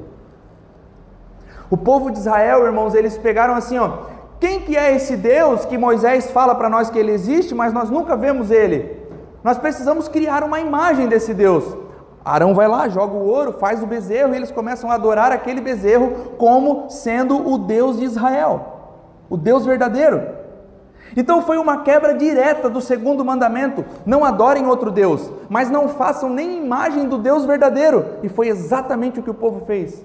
O povo de Israel, irmãos, eles pegaram assim, ó. Quem que é esse Deus que Moisés fala para nós que ele existe, mas nós nunca vemos ele? Nós precisamos criar uma imagem desse Deus. Arão vai lá, joga o ouro, faz o bezerro e eles começam a adorar aquele bezerro como sendo o Deus de Israel, o Deus verdadeiro. Então foi uma quebra direta do segundo mandamento: não adorem outro Deus, mas não façam nem imagem do Deus verdadeiro. E foi exatamente o que o povo fez.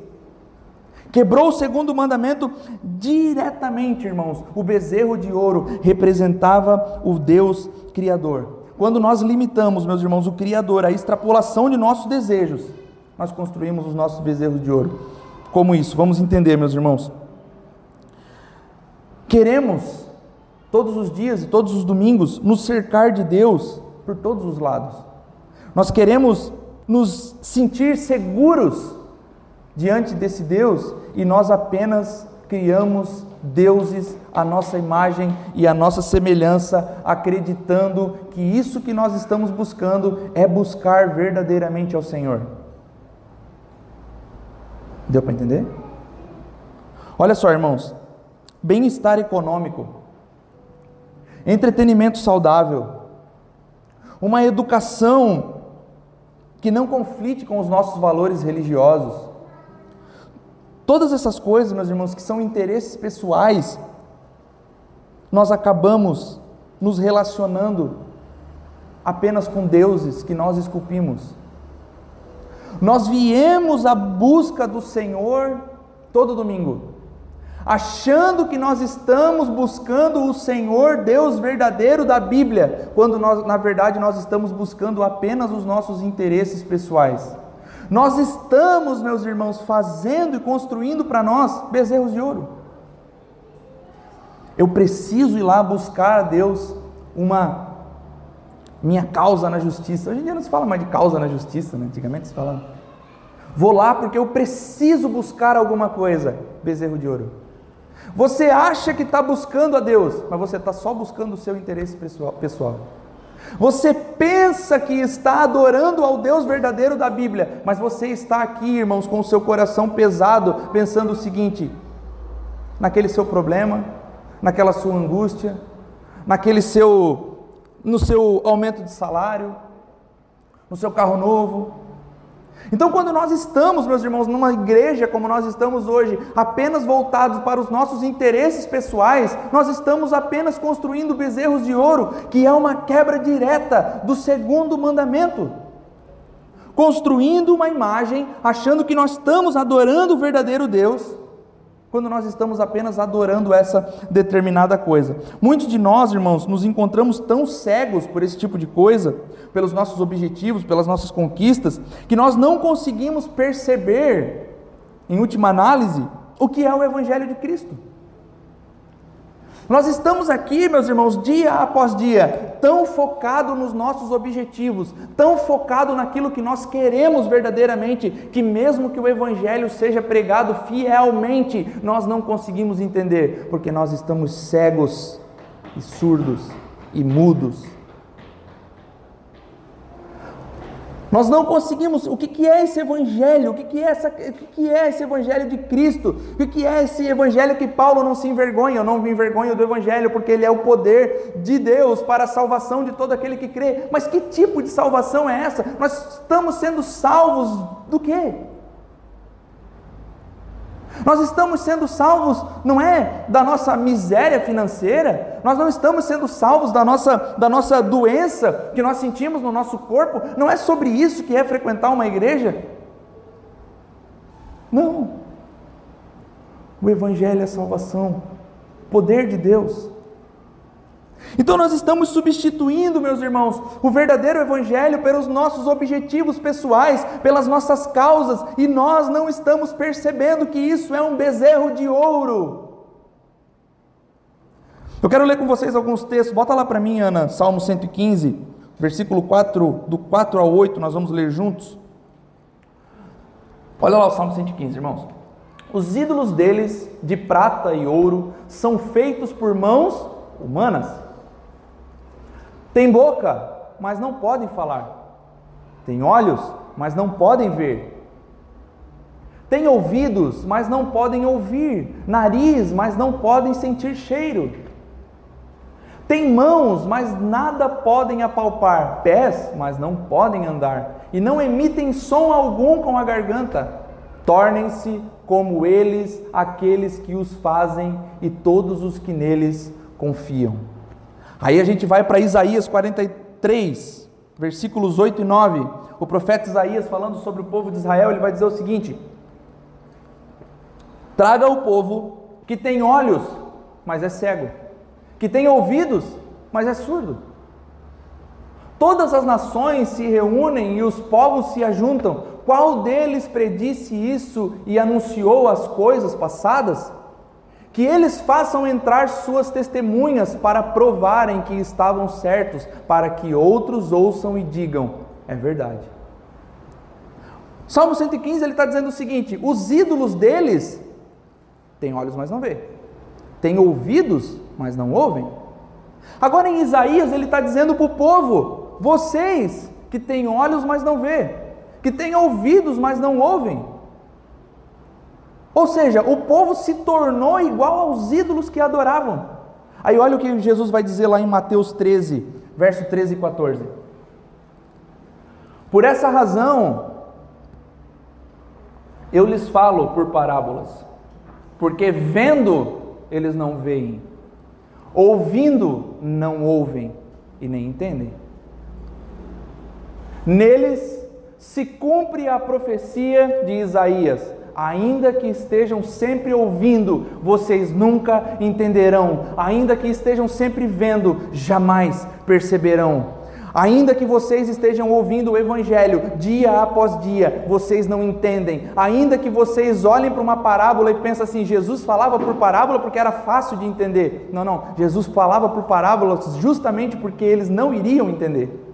Quebrou o segundo mandamento diretamente, irmãos. O bezerro de ouro representava o Deus Criador. Quando nós limitamos, meus irmãos, o Criador à extrapolação de nossos desejos, nós construímos os nossos bezerros de ouro. Como isso? Vamos entender, meus irmãos. Queremos, todos os dias e todos os domingos, nos cercar de Deus por todos os lados. Nós queremos nos sentir seguros diante desse Deus e nós apenas criamos deuses à nossa imagem e à nossa semelhança, acreditando que isso que nós estamos buscando é buscar verdadeiramente ao Senhor. Deu para entender? Olha só, irmãos, bem-estar econômico, entretenimento saudável, uma educação que não conflite com os nossos valores religiosos, Todas essas coisas, meus irmãos, que são interesses pessoais, nós acabamos nos relacionando apenas com deuses que nós esculpimos. Nós viemos à busca do Senhor todo domingo, achando que nós estamos buscando o Senhor, Deus verdadeiro da Bíblia, quando nós, na verdade nós estamos buscando apenas os nossos interesses pessoais. Nós estamos, meus irmãos, fazendo e construindo para nós bezerros de ouro. Eu preciso ir lá buscar a Deus uma minha causa na justiça. Hoje em dia não se fala mais de causa na justiça, né? antigamente se falava. Vou lá porque eu preciso buscar alguma coisa. Bezerro de ouro. Você acha que está buscando a Deus, mas você está só buscando o seu interesse pessoal. Você pensa que está adorando ao Deus verdadeiro da Bíblia, mas você está aqui, irmãos, com o seu coração pesado, pensando o seguinte: naquele seu problema, naquela sua angústia, naquele seu no seu aumento de salário, no seu carro novo, então, quando nós estamos, meus irmãos, numa igreja como nós estamos hoje, apenas voltados para os nossos interesses pessoais, nós estamos apenas construindo bezerros de ouro, que é uma quebra direta do segundo mandamento. Construindo uma imagem, achando que nós estamos adorando o verdadeiro Deus, quando nós estamos apenas adorando essa determinada coisa. Muitos de nós, irmãos, nos encontramos tão cegos por esse tipo de coisa, pelos nossos objetivos, pelas nossas conquistas, que nós não conseguimos perceber, em última análise, o que é o Evangelho de Cristo. Nós estamos aqui, meus irmãos, dia após dia, tão focado nos nossos objetivos, tão focado naquilo que nós queremos verdadeiramente, que mesmo que o evangelho seja pregado fielmente, nós não conseguimos entender, porque nós estamos cegos e surdos e mudos Nós não conseguimos. O que, que é esse evangelho? O, que, que, é essa, o que, que é esse evangelho de Cristo? O que, é esse evangelho que Paulo não se envergonha? Eu não me envergonho do evangelho, porque ele é o poder de Deus para a salvação de todo aquele que crê. Mas que tipo de salvação é essa? Nós estamos sendo salvos do quê? Nós estamos sendo salvos, não é da nossa miséria financeira, nós não estamos sendo salvos da nossa, da nossa doença que nós sentimos no nosso corpo, não é sobre isso que é frequentar uma igreja. Não. O Evangelho é salvação. poder de Deus. Então nós estamos substituindo, meus irmãos, o verdadeiro evangelho pelos nossos objetivos pessoais, pelas nossas causas, e nós não estamos percebendo que isso é um bezerro de ouro. Eu quero ler com vocês alguns textos. Bota lá para mim, Ana, Salmo 115, versículo 4, do 4 ao 8, nós vamos ler juntos. Olha lá o Salmo 115, irmãos. Os ídolos deles, de prata e ouro, são feitos por mãos humanas tem boca, mas não podem falar. Tem olhos, mas não podem ver. Tem ouvidos, mas não podem ouvir. Nariz, mas não podem sentir cheiro. Tem mãos, mas nada podem apalpar. Pés, mas não podem andar. E não emitem som algum com a garganta. Tornem-se como eles aqueles que os fazem e todos os que neles confiam. Aí a gente vai para Isaías 43, versículos 8 e 9. O profeta Isaías, falando sobre o povo de Israel, ele vai dizer o seguinte: Traga o povo que tem olhos, mas é cego, que tem ouvidos, mas é surdo. Todas as nações se reúnem e os povos se ajuntam. Qual deles predisse isso e anunciou as coisas passadas? Que eles façam entrar suas testemunhas para provarem que estavam certos, para que outros ouçam e digam: é verdade. Salmo 115 ele está dizendo o seguinte: os ídolos deles têm olhos, mas não vê, têm ouvidos, mas não ouvem. Agora em Isaías ele está dizendo para o povo: vocês que têm olhos, mas não vê, que têm ouvidos, mas não ouvem, ou seja, o povo se tornou igual aos ídolos que adoravam. Aí olha o que Jesus vai dizer lá em Mateus 13, verso 13 e 14. Por essa razão, eu lhes falo por parábolas, porque vendo eles não veem, ouvindo não ouvem e nem entendem. Neles se cumpre a profecia de Isaías Ainda que estejam sempre ouvindo, vocês nunca entenderão. Ainda que estejam sempre vendo, jamais perceberão. Ainda que vocês estejam ouvindo o Evangelho dia após dia, vocês não entendem. Ainda que vocês olhem para uma parábola e pensem assim: Jesus falava por parábola porque era fácil de entender. Não, não. Jesus falava por parábolas justamente porque eles não iriam entender.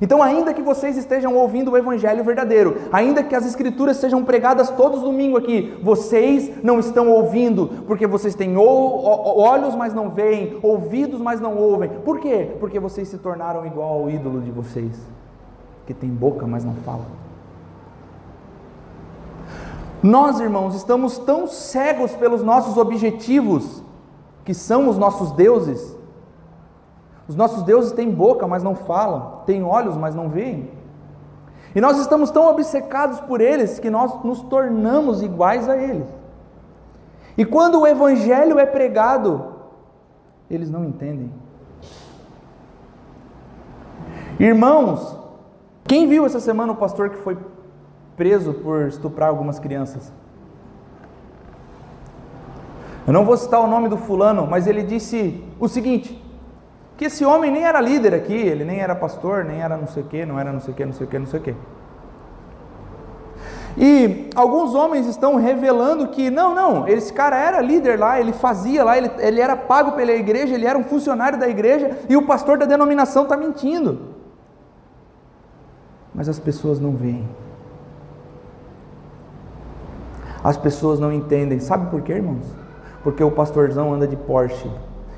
Então, ainda que vocês estejam ouvindo o Evangelho verdadeiro, ainda que as Escrituras sejam pregadas todos os domingos aqui, vocês não estão ouvindo, porque vocês têm olhos, mas não veem, ouvidos, mas não ouvem. Por quê? Porque vocês se tornaram igual ao ídolo de vocês, que tem boca, mas não fala. Nós, irmãos, estamos tão cegos pelos nossos objetivos, que são os nossos deuses, os nossos deuses têm boca, mas não falam, têm olhos, mas não veem. E nós estamos tão obcecados por eles que nós nos tornamos iguais a eles. E quando o evangelho é pregado, eles não entendem. Irmãos, quem viu essa semana o pastor que foi preso por estuprar algumas crianças? Eu não vou citar o nome do fulano, mas ele disse o seguinte: que esse homem nem era líder aqui, ele nem era pastor, nem era não sei o que, não era não sei o que, não sei o que, não sei o que. E alguns homens estão revelando que, não, não, esse cara era líder lá, ele fazia lá, ele, ele era pago pela igreja, ele era um funcionário da igreja, e o pastor da denominação está mentindo. Mas as pessoas não veem. As pessoas não entendem. Sabe por quê, irmãos? Porque o pastorzão anda de Porsche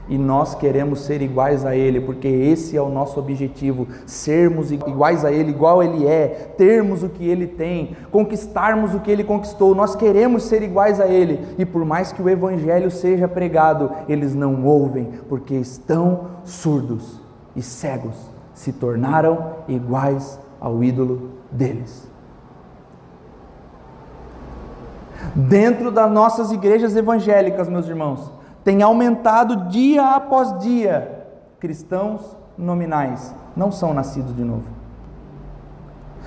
e nós queremos ser iguais a Ele, porque esse é o nosso objetivo: sermos iguais a Ele, igual Ele é, termos o que Ele tem, conquistarmos o que Ele conquistou. Nós queremos ser iguais a Ele, e por mais que o Evangelho seja pregado, eles não ouvem, porque estão surdos e cegos, se tornaram iguais ao ídolo deles. Dentro das nossas igrejas evangélicas, meus irmãos, tem aumentado dia após dia. Cristãos nominais não são nascidos de novo.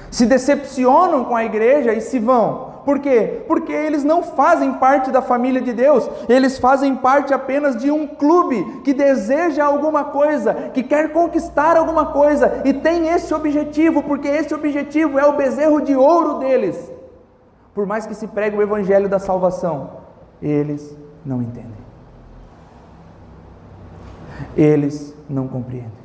Se decepcionam com a igreja e se vão. Por quê? Porque eles não fazem parte da família de Deus, eles fazem parte apenas de um clube que deseja alguma coisa, que quer conquistar alguma coisa e tem esse objetivo, porque esse objetivo é o bezerro de ouro deles. Por mais que se pregue o evangelho da salvação, eles não entendem. Eles não compreendem.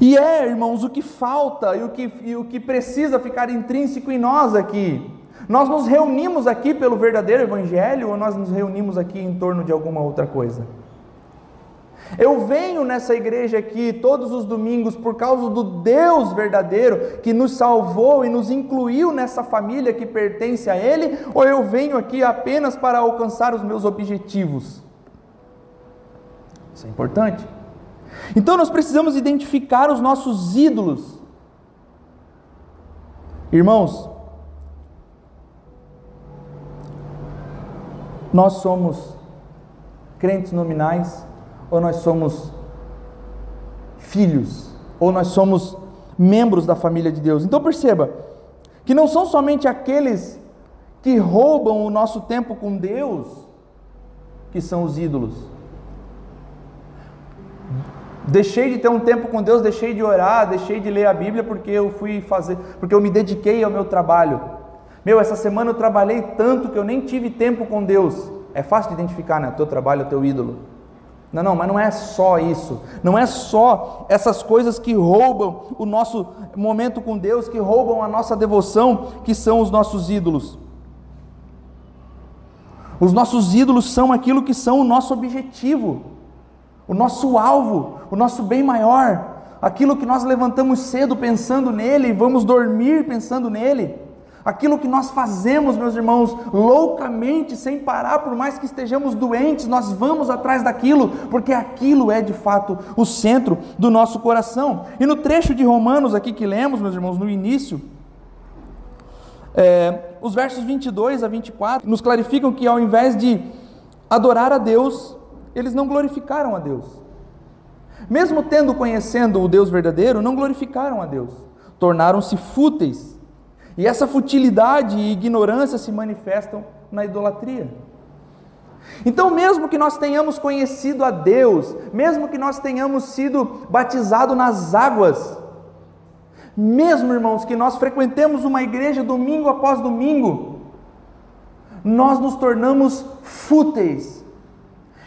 E é, irmãos, o que falta e o que, e o que precisa ficar intrínseco em nós aqui. Nós nos reunimos aqui pelo verdadeiro Evangelho ou nós nos reunimos aqui em torno de alguma outra coisa? Eu venho nessa igreja aqui todos os domingos por causa do Deus verdadeiro que nos salvou e nos incluiu nessa família que pertence a Ele, ou eu venho aqui apenas para alcançar os meus objetivos? Isso é importante. Então nós precisamos identificar os nossos ídolos. Irmãos, nós somos crentes nominais ou nós somos filhos ou nós somos membros da família de Deus. Então perceba que não são somente aqueles que roubam o nosso tempo com Deus que são os ídolos. Deixei de ter um tempo com Deus, deixei de orar, deixei de ler a Bíblia porque eu fui fazer, porque eu me dediquei ao meu trabalho. Meu, essa semana eu trabalhei tanto que eu nem tive tempo com Deus. É fácil de identificar, né? O teu trabalho, o teu ídolo. Não, não, mas não é só isso. Não é só essas coisas que roubam o nosso momento com Deus, que roubam a nossa devoção, que são os nossos ídolos. Os nossos ídolos são aquilo que são o nosso objetivo o nosso alvo, o nosso bem maior, aquilo que nós levantamos cedo pensando nele e vamos dormir pensando nele, aquilo que nós fazemos, meus irmãos, loucamente, sem parar, por mais que estejamos doentes, nós vamos atrás daquilo, porque aquilo é de fato o centro do nosso coração. E no trecho de Romanos aqui que lemos, meus irmãos, no início, é, os versos 22 a 24 nos clarificam que ao invés de adorar a Deus, eles não glorificaram a Deus. Mesmo tendo conhecendo o Deus verdadeiro, não glorificaram a Deus. Tornaram-se fúteis. E essa futilidade e ignorância se manifestam na idolatria. Então, mesmo que nós tenhamos conhecido a Deus, mesmo que nós tenhamos sido batizados nas águas, mesmo, irmãos, que nós frequentemos uma igreja domingo após domingo, nós nos tornamos fúteis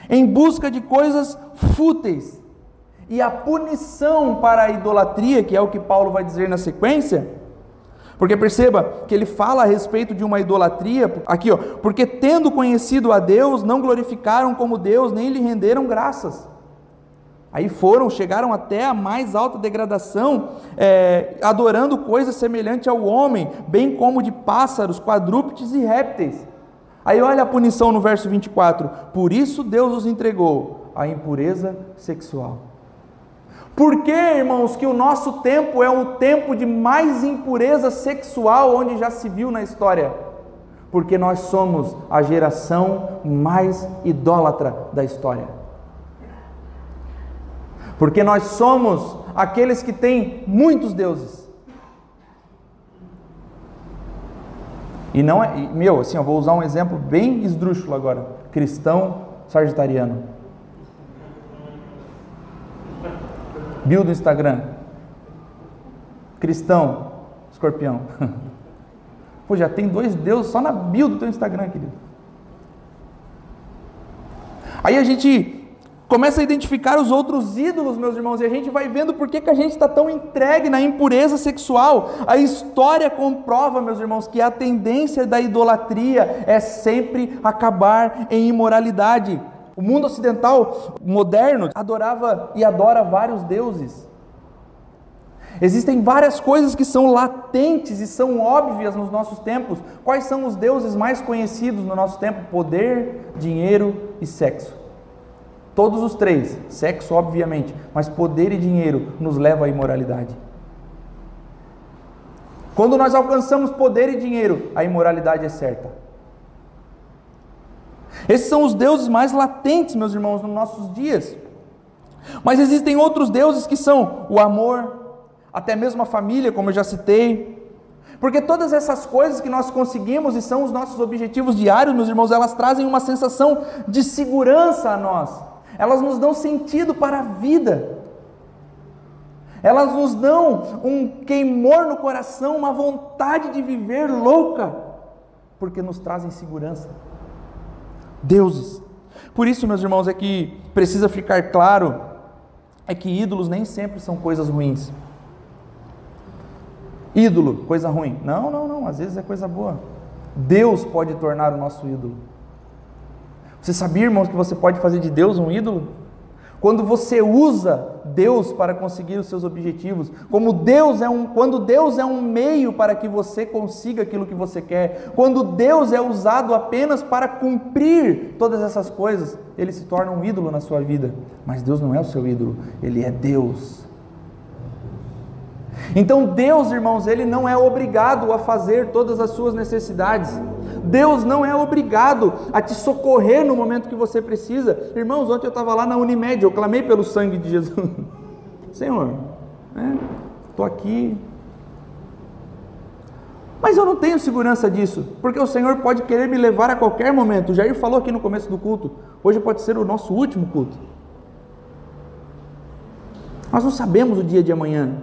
em busca de coisas fúteis. E a punição para a idolatria, que é o que Paulo vai dizer na sequência, porque perceba que ele fala a respeito de uma idolatria, aqui ó, porque tendo conhecido a Deus, não glorificaram como Deus, nem lhe renderam graças. Aí foram, chegaram até a mais alta degradação, é, adorando coisas semelhantes ao homem, bem como de pássaros, quadrúpedes e répteis. Aí olha a punição no verso 24: Por isso Deus os entregou à impureza sexual. Por que, irmãos, que o nosso tempo é o tempo de mais impureza sexual onde já se viu na história? Porque nós somos a geração mais idólatra da história. Porque nós somos aqueles que têm muitos deuses. E não é, meu, assim, eu vou usar um exemplo bem esdrúxulo agora. Cristão sagitariano. Bio do Instagram. Cristão escorpião. Pô, já tem dois deuses só na bio do teu Instagram, querido. Aí a gente começa a identificar os outros ídolos, meus irmãos, e a gente vai vendo por que, que a gente está tão entregue na impureza sexual. A história comprova, meus irmãos, que a tendência da idolatria é sempre acabar em imoralidade. O mundo ocidental moderno adorava e adora vários deuses. Existem várias coisas que são latentes e são óbvias nos nossos tempos. Quais são os deuses mais conhecidos no nosso tempo? Poder, dinheiro e sexo. Todos os três, sexo obviamente, mas poder e dinheiro nos leva à imoralidade. Quando nós alcançamos poder e dinheiro, a imoralidade é certa. Esses são os deuses mais latentes, meus irmãos, nos nossos dias. Mas existem outros deuses que são o amor, até mesmo a família, como eu já citei. Porque todas essas coisas que nós conseguimos e são os nossos objetivos diários, meus irmãos, elas trazem uma sensação de segurança a nós. Elas nos dão sentido para a vida. Elas nos dão um queimor no coração, uma vontade de viver louca, porque nos trazem segurança. Deuses. Por isso, meus irmãos, é que precisa ficar claro é que ídolos nem sempre são coisas ruins. Ídolo, coisa ruim. Não, não, não, às vezes é coisa boa. Deus pode tornar o nosso ídolo. Você sabia, irmãos, que você pode fazer de Deus um ídolo? Quando você usa Deus para conseguir os seus objetivos, como Deus é um, quando Deus é um meio para que você consiga aquilo que você quer, quando Deus é usado apenas para cumprir todas essas coisas, ele se torna um ídolo na sua vida. Mas Deus não é o seu ídolo, ele é Deus. Então Deus, irmãos, ele não é obrigado a fazer todas as suas necessidades. Deus não é obrigado a te socorrer no momento que você precisa. Irmãos, ontem eu estava lá na Unimed, eu clamei pelo sangue de Jesus. Senhor, estou né, aqui. Mas eu não tenho segurança disso, porque o Senhor pode querer me levar a qualquer momento. O Jair falou aqui no começo do culto. Hoje pode ser o nosso último culto. Nós não sabemos o dia de amanhã.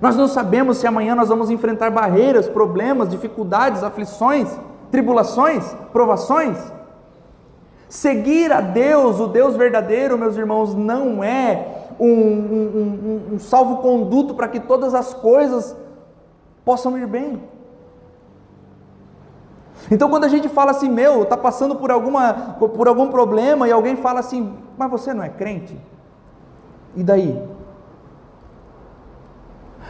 Nós não sabemos se amanhã nós vamos enfrentar barreiras, problemas, dificuldades, aflições tribulações, provações. Seguir a Deus, o Deus verdadeiro, meus irmãos, não é um, um, um, um salvo-conduto para que todas as coisas possam ir bem. Então, quando a gente fala assim, meu, está passando por, alguma, por algum problema e alguém fala assim, mas você não é crente? E daí?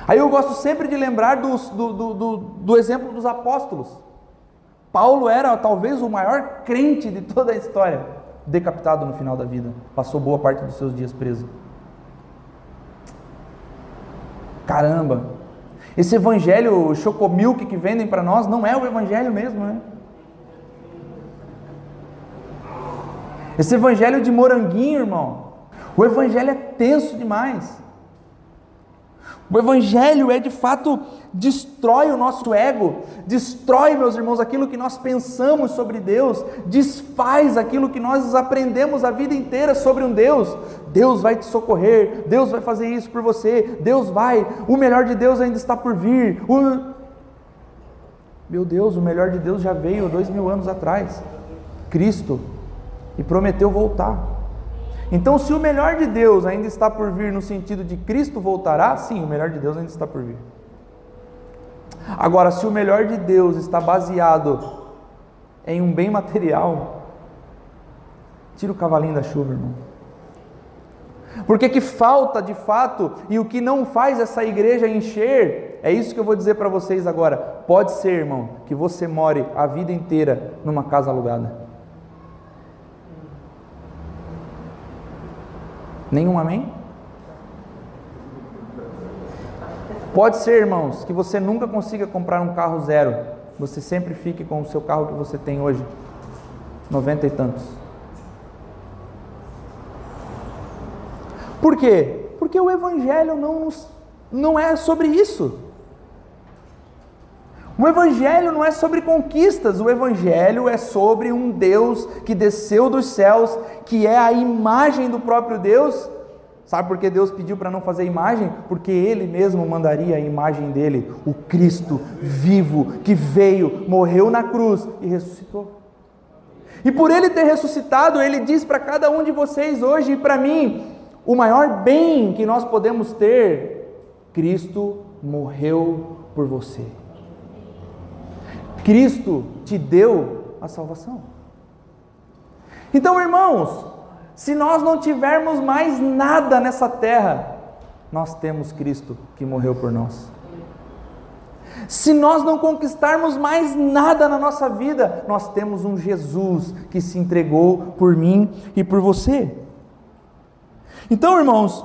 Aí eu gosto sempre de lembrar do, do, do, do exemplo dos apóstolos. Paulo era talvez o maior crente de toda a história, decapitado no final da vida, passou boa parte dos seus dias preso. Caramba, esse evangelho chocomilk que vendem para nós não é o evangelho mesmo, né? Esse evangelho de moranguinho, irmão, o evangelho é tenso demais. O Evangelho é de fato destrói o nosso ego, destrói, meus irmãos, aquilo que nós pensamos sobre Deus, desfaz aquilo que nós aprendemos a vida inteira sobre um Deus. Deus vai te socorrer, Deus vai fazer isso por você, Deus vai, o melhor de Deus ainda está por vir. O... Meu Deus, o melhor de Deus já veio dois mil anos atrás, Cristo, e prometeu voltar. Então, se o melhor de Deus ainda está por vir no sentido de Cristo voltará, sim, o melhor de Deus ainda está por vir. Agora, se o melhor de Deus está baseado em um bem material, tira o cavalinho da chuva, irmão. Porque que falta de fato e o que não faz essa igreja encher, é isso que eu vou dizer para vocês agora. Pode ser, irmão, que você more a vida inteira numa casa alugada. Nenhum amém? Pode ser, irmãos, que você nunca consiga comprar um carro zero. Você sempre fique com o seu carro que você tem hoje. Noventa e tantos. Por quê? Porque o Evangelho não, não é sobre isso. O Evangelho não é sobre conquistas, o Evangelho é sobre um Deus que desceu dos céus, que é a imagem do próprio Deus. Sabe por que Deus pediu para não fazer imagem? Porque Ele mesmo mandaria a imagem dele, o Cristo vivo, que veio, morreu na cruz e ressuscitou. E por Ele ter ressuscitado, Ele diz para cada um de vocês hoje e para mim: o maior bem que nós podemos ter, Cristo morreu por você. Cristo te deu a salvação. Então, irmãos, se nós não tivermos mais nada nessa terra, nós temos Cristo que morreu por nós. Se nós não conquistarmos mais nada na nossa vida, nós temos um Jesus que se entregou por mim e por você. Então, irmãos,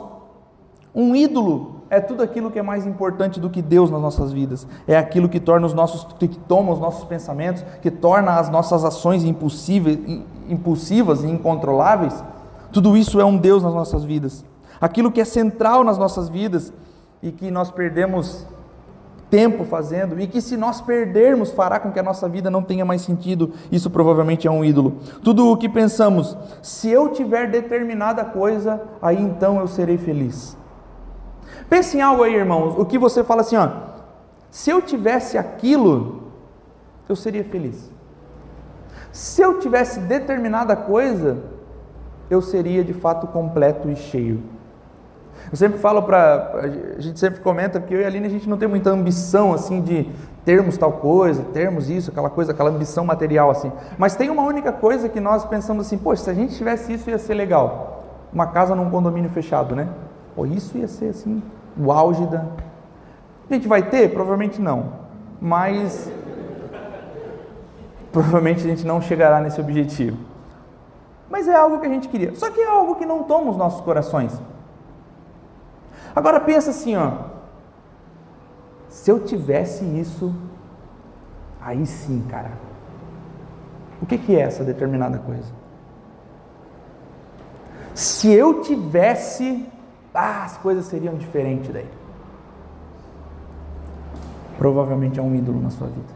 um ídolo é tudo aquilo que é mais importante do que Deus nas nossas vidas. É aquilo que torna os nossos, que toma os nossos pensamentos, que torna as nossas ações impulsivas e incontroláveis. Tudo isso é um Deus nas nossas vidas. Aquilo que é central nas nossas vidas e que nós perdemos tempo fazendo e que se nós perdermos fará com que a nossa vida não tenha mais sentido, isso provavelmente é um ídolo. Tudo o que pensamos, se eu tiver determinada coisa, aí então eu serei feliz. Pense em algo aí, irmãos, o que você fala assim, ó, se eu tivesse aquilo, eu seria feliz. Se eu tivesse determinada coisa, eu seria de fato completo e cheio. Eu sempre falo para. A gente sempre comenta, porque eu e a Aline a gente não tem muita ambição assim de termos tal coisa, termos isso, aquela coisa, aquela ambição material assim. Mas tem uma única coisa que nós pensamos assim, poxa, se a gente tivesse isso ia ser legal. Uma casa num condomínio fechado, né? Pô, isso ia ser assim, o auge da. A gente vai ter? Provavelmente não. Mas provavelmente a gente não chegará nesse objetivo. Mas é algo que a gente queria. Só que é algo que não toma os nossos corações. Agora pensa assim, ó. Se eu tivesse isso, aí sim, cara. O que, que é essa determinada coisa? Se eu tivesse, ah, as coisas seriam diferentes daí. Provavelmente é um ídolo na sua vida.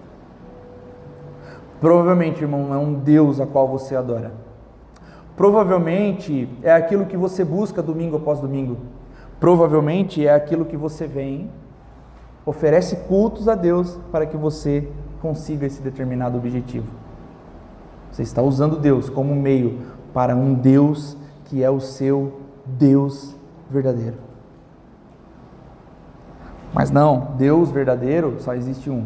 Provavelmente, irmão, é um Deus a qual você adora. Provavelmente é aquilo que você busca domingo após domingo. Provavelmente é aquilo que você vem, oferece cultos a Deus para que você consiga esse determinado objetivo. Você está usando Deus como meio para um Deus que é o seu Deus verdadeiro. Mas não, Deus verdadeiro só existe um,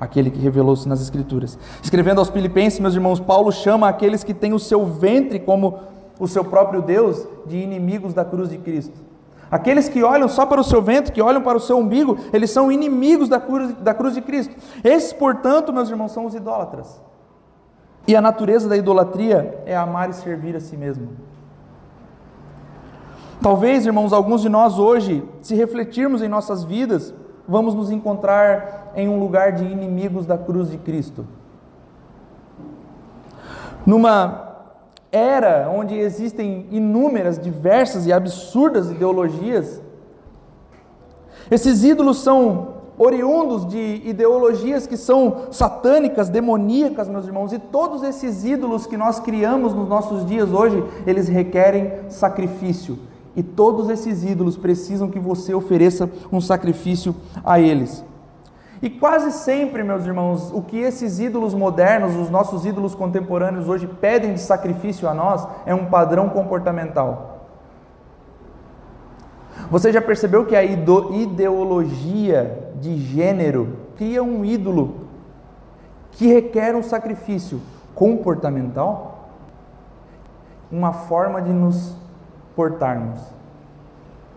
aquele que revelou-se nas Escrituras. Escrevendo aos Filipenses, meus irmãos, Paulo chama aqueles que têm o seu ventre como o seu próprio Deus de inimigos da cruz de Cristo. Aqueles que olham só para o seu ventre, que olham para o seu umbigo, eles são inimigos da cruz, da cruz de Cristo. Esses, portanto, meus irmãos, são os idólatras. E a natureza da idolatria é amar e servir a si mesmo. Talvez, irmãos, alguns de nós hoje, se refletirmos em nossas vidas, vamos nos encontrar em um lugar de inimigos da cruz de Cristo. Numa era onde existem inúmeras, diversas e absurdas ideologias. Esses ídolos são oriundos de ideologias que são satânicas, demoníacas, meus irmãos, e todos esses ídolos que nós criamos nos nossos dias hoje, eles requerem sacrifício. E todos esses ídolos precisam que você ofereça um sacrifício a eles. E quase sempre, meus irmãos, o que esses ídolos modernos, os nossos ídolos contemporâneos hoje pedem de sacrifício a nós é um padrão comportamental. Você já percebeu que a ideologia de gênero cria um ídolo que requer um sacrifício comportamental? Uma forma de nos portarmos.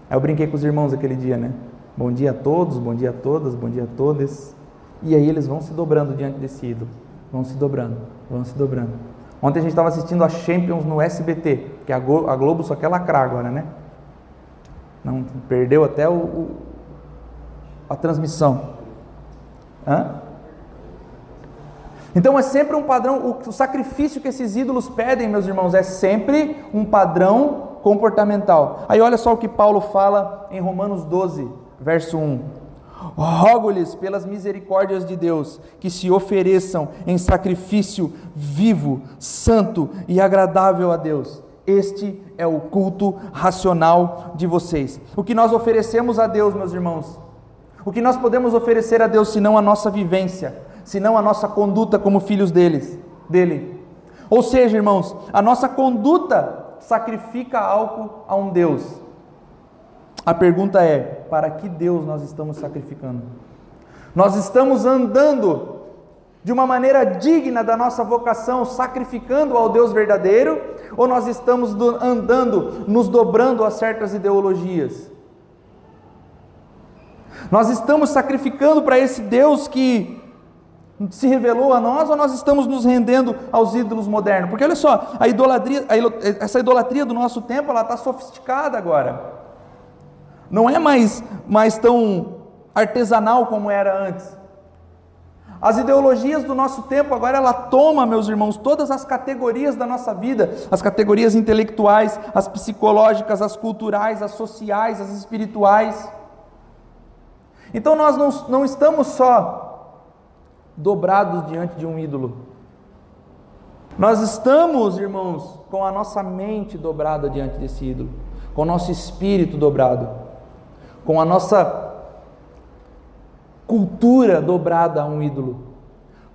Eu brinquei com os irmãos aquele dia, né? Bom dia a todos, bom dia a todas, bom dia a todas. E aí eles vão se dobrando diante desse ídolo. Vão se dobrando, vão se dobrando. Ontem a gente estava assistindo a Champions no SBT, que a Globo só quer lacrar agora, né? Não, perdeu até o, o a transmissão. Hã? Então é sempre um padrão, o, o sacrifício que esses ídolos pedem, meus irmãos, é sempre um padrão comportamental. Aí olha só o que Paulo fala em Romanos 12, verso 1. Rogo-lhes pelas misericórdias de Deus que se ofereçam em sacrifício vivo, santo e agradável a Deus. Este é o culto racional de vocês. O que nós oferecemos a Deus, meus irmãos? O que nós podemos oferecer a Deus senão a nossa vivência, senão a nossa conduta como filhos deles, dele? Ou seja, irmãos, a nossa conduta sacrifica algo a um Deus a pergunta é: para que Deus nós estamos sacrificando? Nós estamos andando de uma maneira digna da nossa vocação, sacrificando ao Deus verdadeiro, ou nós estamos andando, nos dobrando a certas ideologias? Nós estamos sacrificando para esse Deus que se revelou a nós ou nós estamos nos rendendo aos ídolos modernos? Porque olha só, a idolatria, a, essa idolatria do nosso tempo, ela está sofisticada agora. Não é mais, mais tão artesanal como era antes. As ideologias do nosso tempo agora ela toma, meus irmãos, todas as categorias da nossa vida, as categorias intelectuais, as psicológicas, as culturais, as sociais, as espirituais. Então nós não, não estamos só dobrados diante de um ídolo. Nós estamos, irmãos, com a nossa mente dobrada diante desse ídolo, com o nosso espírito dobrado, com a nossa cultura dobrada a um ídolo,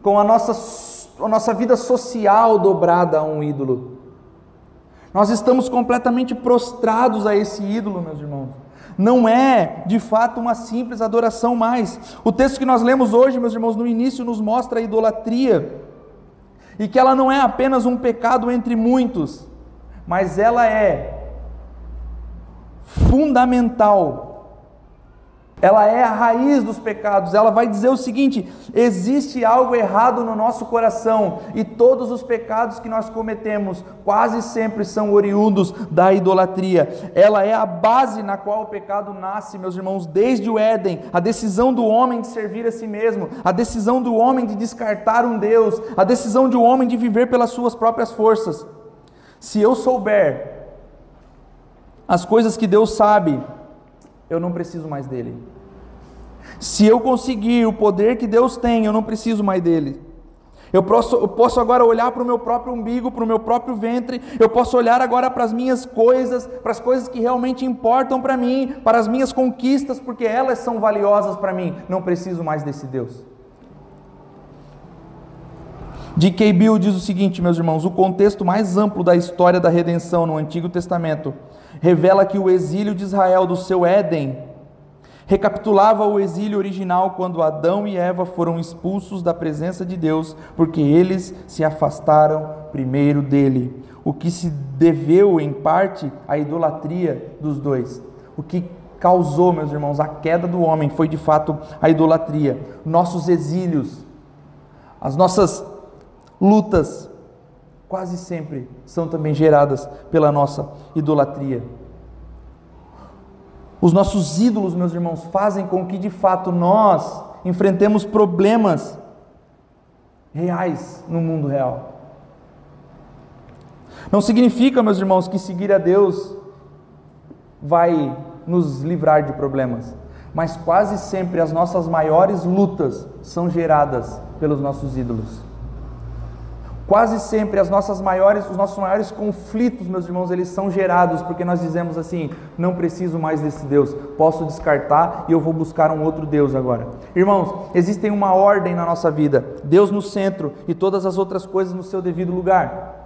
com a nossa, a nossa vida social dobrada a um ídolo. Nós estamos completamente prostrados a esse ídolo, meus irmãos. Não é, de fato, uma simples adoração mais. O texto que nós lemos hoje, meus irmãos, no início nos mostra a idolatria. E que ela não é apenas um pecado entre muitos, mas ela é fundamental ela é a raiz dos pecados. Ela vai dizer o seguinte: existe algo errado no nosso coração e todos os pecados que nós cometemos quase sempre são oriundos da idolatria. Ela é a base na qual o pecado nasce, meus irmãos, desde o Éden. A decisão do homem de servir a si mesmo, a decisão do homem de descartar um Deus, a decisão do homem de viver pelas suas próprias forças. Se eu souber as coisas que Deus sabe, eu não preciso mais dele. Se eu conseguir o poder que Deus tem, eu não preciso mais dele. Eu posso, eu posso agora olhar para o meu próprio umbigo, para o meu próprio ventre, eu posso olhar agora para as minhas coisas, para as coisas que realmente importam para mim, para as minhas conquistas, porque elas são valiosas para mim. Não preciso mais desse Deus. D.K. Bill diz o seguinte, meus irmãos: o contexto mais amplo da história da redenção no Antigo Testamento revela que o exílio de Israel do seu Éden recapitulava o exílio original quando Adão e Eva foram expulsos da presença de Deus, porque eles se afastaram primeiro dele, o que se deveu em parte à idolatria dos dois. O que causou, meus irmãos, a queda do homem foi de fato a idolatria. Nossos exílios, as nossas lutas, quase sempre são também geradas pela nossa idolatria. Os nossos ídolos, meus irmãos, fazem com que de fato nós enfrentemos problemas reais no mundo real. Não significa, meus irmãos, que seguir a Deus vai nos livrar de problemas, mas quase sempre as nossas maiores lutas são geradas pelos nossos ídolos. Quase sempre as nossas maiores, os nossos maiores conflitos, meus irmãos, eles são gerados porque nós dizemos assim: não preciso mais desse Deus, posso descartar e eu vou buscar um outro Deus agora. Irmãos, existem uma ordem na nossa vida: Deus no centro e todas as outras coisas no seu devido lugar.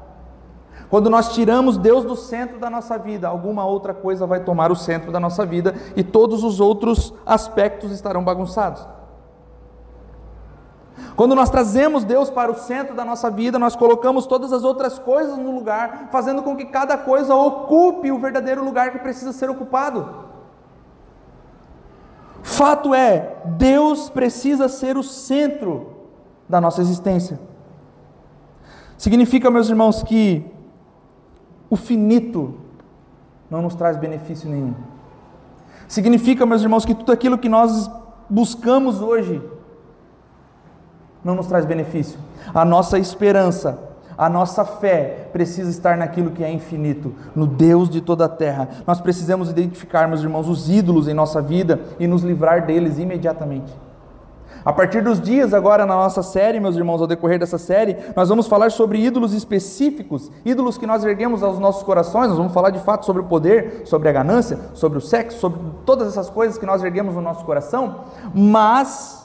Quando nós tiramos Deus do centro da nossa vida, alguma outra coisa vai tomar o centro da nossa vida e todos os outros aspectos estarão bagunçados. Quando nós trazemos Deus para o centro da nossa vida, nós colocamos todas as outras coisas no lugar, fazendo com que cada coisa ocupe o verdadeiro lugar que precisa ser ocupado. Fato é, Deus precisa ser o centro da nossa existência. Significa, meus irmãos, que o finito não nos traz benefício nenhum. Significa, meus irmãos, que tudo aquilo que nós buscamos hoje não nos traz benefício. A nossa esperança, a nossa fé precisa estar naquilo que é infinito, no Deus de toda a terra. Nós precisamos identificar, meus irmãos, os ídolos em nossa vida e nos livrar deles imediatamente. A partir dos dias agora na nossa série, meus irmãos, ao decorrer dessa série, nós vamos falar sobre ídolos específicos, ídolos que nós erguemos aos nossos corações, nós vamos falar de fato sobre o poder, sobre a ganância, sobre o sexo, sobre todas essas coisas que nós erguemos no nosso coração, mas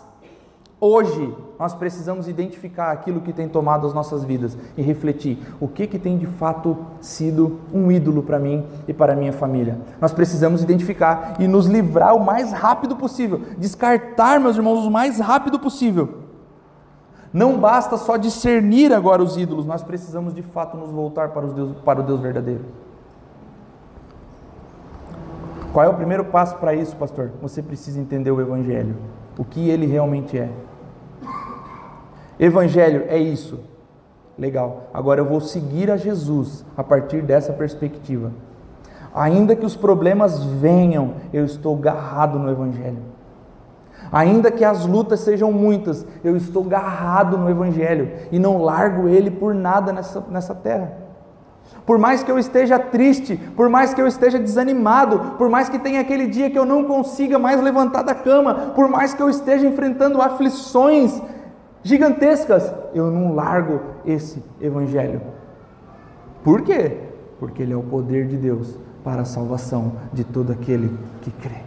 Hoje nós precisamos identificar aquilo que tem tomado as nossas vidas e refletir o que que tem de fato sido um ídolo para mim e para minha família. Nós precisamos identificar e nos livrar o mais rápido possível, descartar, meus irmãos, o mais rápido possível. Não basta só discernir agora os ídolos, nós precisamos de fato nos voltar para, Deus, para o Deus verdadeiro. Qual é o primeiro passo para isso, pastor? Você precisa entender o Evangelho, o que ele realmente é. Evangelho é isso. Legal. Agora eu vou seguir a Jesus a partir dessa perspectiva. Ainda que os problemas venham, eu estou garrado no Evangelho. Ainda que as lutas sejam muitas, eu estou garrado no Evangelho e não largo ele por nada nessa, nessa terra. Por mais que eu esteja triste, por mais que eu esteja desanimado, por mais que tenha aquele dia que eu não consiga mais levantar da cama, por mais que eu esteja enfrentando aflições gigantescas, eu não largo esse evangelho. Por quê? Porque ele é o poder de Deus para a salvação de todo aquele que crê.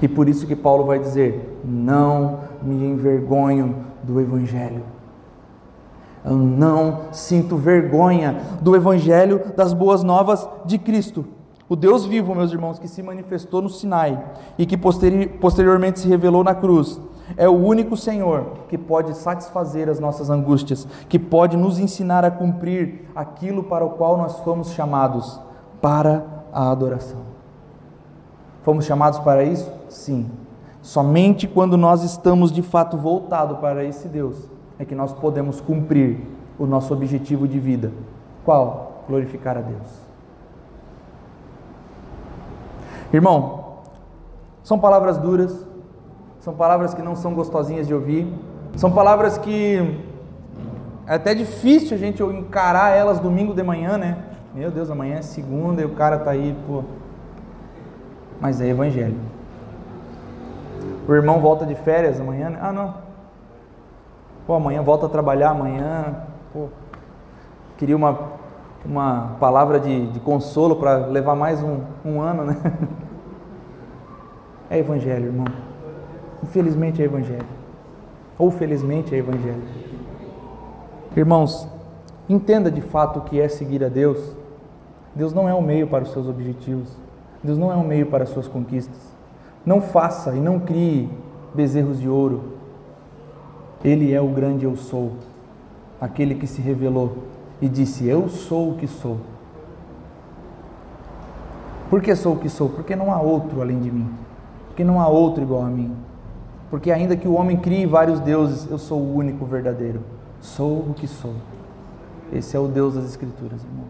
E por isso que Paulo vai dizer: não me envergonho do evangelho. Eu não sinto vergonha do Evangelho das boas novas de Cristo. O Deus vivo, meus irmãos, que se manifestou no Sinai e que posteriormente se revelou na cruz, é o único Senhor que pode satisfazer as nossas angústias, que pode nos ensinar a cumprir aquilo para o qual nós fomos chamados para a adoração. Fomos chamados para isso? Sim. Somente quando nós estamos de fato voltados para esse Deus é que nós podemos cumprir o nosso objetivo de vida. Qual? Glorificar a Deus. Irmão, são palavras duras, são palavras que não são gostosinhas de ouvir, são palavras que é até difícil a gente encarar elas domingo de manhã, né? Meu Deus, amanhã é segunda e o cara tá aí, pô. Mas é evangelho. O irmão volta de férias amanhã, né? Ah, não. Pô, amanhã volta a trabalhar, amanhã. Pô, queria uma, uma palavra de, de consolo para levar mais um, um ano, né? É evangelho, irmão. Infelizmente é evangelho. Ou felizmente é evangelho. Irmãos, entenda de fato o que é seguir a Deus. Deus não é um meio para os seus objetivos. Deus não é um meio para as suas conquistas. Não faça e não crie bezerros de ouro ele é o grande eu sou, aquele que se revelou e disse: Eu sou o que sou. Por que sou o que sou? Porque não há outro além de mim. Porque não há outro igual a mim. Porque ainda que o homem crie vários deuses, eu sou o único verdadeiro. Sou o que sou. Esse é o Deus das Escrituras, irmão.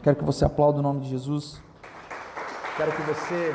Quero que você aplaude o nome de Jesus. Quero que você